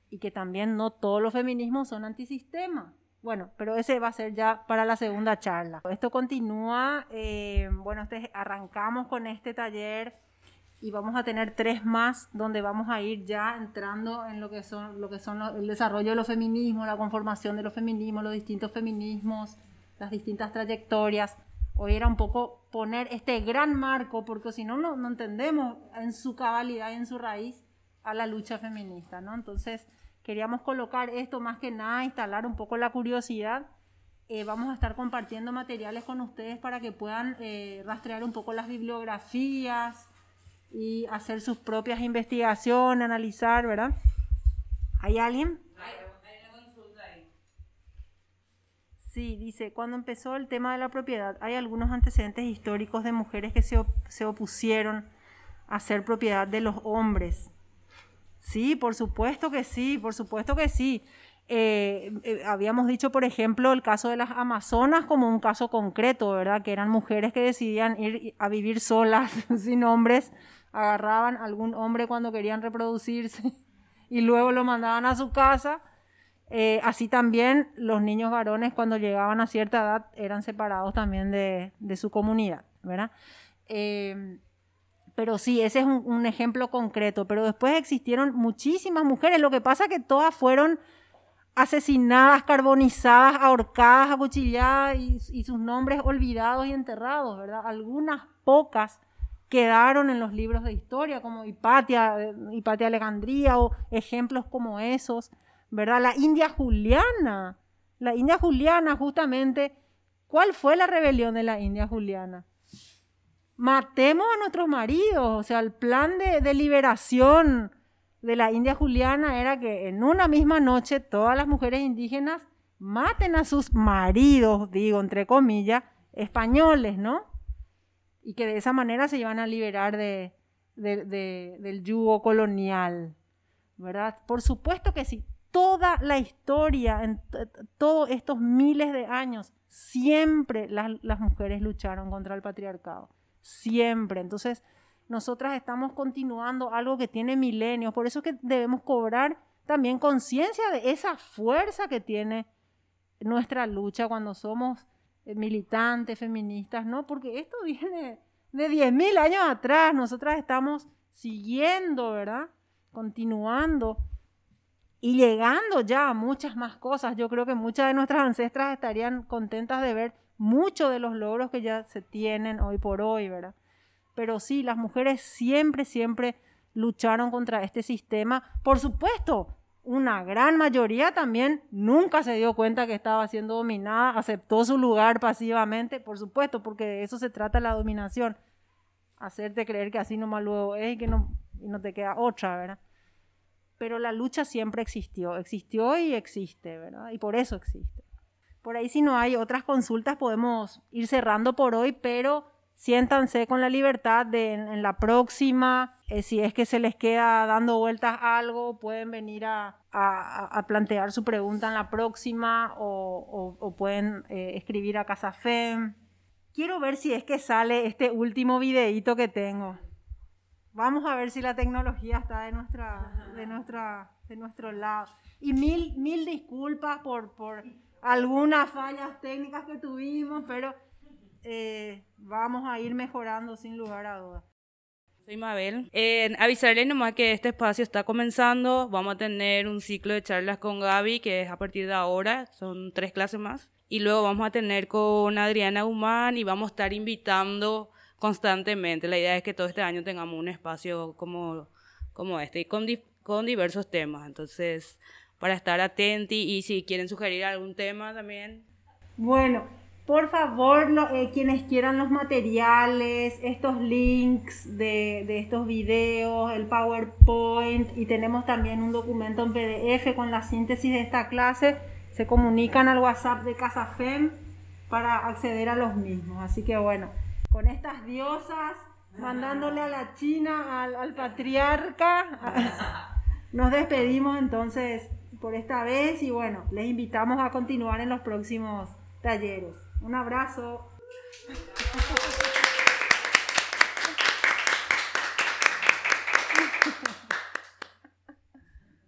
y que también no todos los feminismos son antisistema. Bueno, pero ese va a ser ya para la segunda charla. Esto continúa, eh, bueno, este, arrancamos con este taller y vamos a tener tres más donde vamos a ir ya entrando en lo que son, lo que son el desarrollo de los feminismos, la conformación de los feminismos, los distintos feminismos, las distintas trayectorias. Hoy era un poco poner este gran marco, porque si no, no entendemos en su cabalidad y en su raíz a la lucha feminista, ¿no? Entonces, queríamos colocar esto más que nada, instalar un poco la curiosidad. Eh, vamos a estar compartiendo materiales con ustedes para que puedan eh, rastrear un poco las bibliografías, y hacer sus propias investigaciones, analizar, ¿verdad? ¿Hay alguien? Sí, dice, cuando empezó el tema de la propiedad, hay algunos antecedentes históricos de mujeres que se, se opusieron a ser propiedad de los hombres. Sí, por supuesto que sí, por supuesto que sí. Eh, eh, habíamos dicho, por ejemplo, el caso de las Amazonas como un caso concreto, ¿verdad? Que eran mujeres que decidían ir a vivir solas, sin hombres, agarraban a algún hombre cuando querían reproducirse y luego lo mandaban a su casa. Eh, así también los niños varones cuando llegaban a cierta edad eran separados también de, su comunidad, ¿verdad? pero sí, ese es un, ejemplo concreto. Pero después existieron muchísimas mujeres. Lo que pasa es que todas fueron asesinadas, carbonizadas, ahorcadas, acuchilladas y, sus nombres olvidados y enterrados, ¿verdad? Algunas pocas quedaron en los libros de historia, como Hipatia, Hipatia Alejandría o ejemplos como esos, ¿verdad? La India Juliana, la India Juliana justamente, ¿cuál fue la rebelión de la India Juliana? Matemos a nuestros maridos, o sea, el plan de, de liberación de la India Juliana era que en una misma noche todas las mujeres indígenas maten a sus maridos, digo, entre comillas, españoles, ¿no? Y que de esa manera se iban a liberar de, del yugo colonial, ¿verdad? Por supuesto que sí. Toda la historia, en todos estos miles de años, siempre las, las mujeres lucharon contra el patriarcado. Siempre. Entonces, nosotras estamos continuando algo que tiene milenios. Por eso es que debemos cobrar también conciencia de esa fuerza que tiene nuestra lucha cuando somos militantes, feministas, ¿no? Porque esto viene de 10.000 años atrás. Nosotras estamos siguiendo, ¿verdad? Continuando y llegando ya a muchas más cosas. Yo creo que muchas de nuestras ancestras estarían contentas de ver muchos de los logros que ya se tienen hoy por hoy, ¿verdad? pero sí, las mujeres siempre, siempre lucharon contra este sistema. Por supuesto, una gran mayoría también nunca se dio cuenta que estaba siendo dominada, aceptó su lugar pasivamente, por supuesto, porque de eso se trata la dominación. Hacerte creer que así nomás luego es y que no, y no te queda otra, ¿verdad? Pero la lucha siempre existió, existió y existe, ¿verdad? Y por eso existe. Por ahí si no hay otras consultas podemos ir cerrando por hoy, pero siéntanse con la libertad de en, la próxima, eh, si es que se les queda dando vueltas algo, pueden venir a, plantear su pregunta en la próxima o, pueden eh, escribir a Casa FEM. Quiero ver si es que sale este último videíto que tengo. Vamos a ver si la tecnología está de, nuestra, de, nuestra, de nuestro lado. Y mil, mil disculpas por, por algunas fallas técnicas que tuvimos, pero eh, vamos a ir mejorando sin lugar a dudas. Soy Mabel. Eh, avisarles nomás que este espacio está comenzando. Vamos a tener un ciclo de charlas con Gaby, que es a partir de ahora, son tres clases más. Y luego vamos a tener con Adriana Humán y vamos a estar invitando constantemente. La idea es que todo este año tengamos un espacio como, como este y con, con diversos temas. Entonces, para estar atentos y si quieren sugerir algún tema también. Bueno, por favor, eh, quienes quieran los materiales, estos links de, estos videos, el PowerPoint y tenemos también un documento en PDF con la síntesis de esta clase, se comunican al WhatsApp de CasaFem para acceder a los mismos. Así que bueno, con estas diosas, mandándole a la China, al patriarca, nos despedimos entonces por esta vez y bueno, les invitamos a continuar en los próximos talleres. Un abrazo.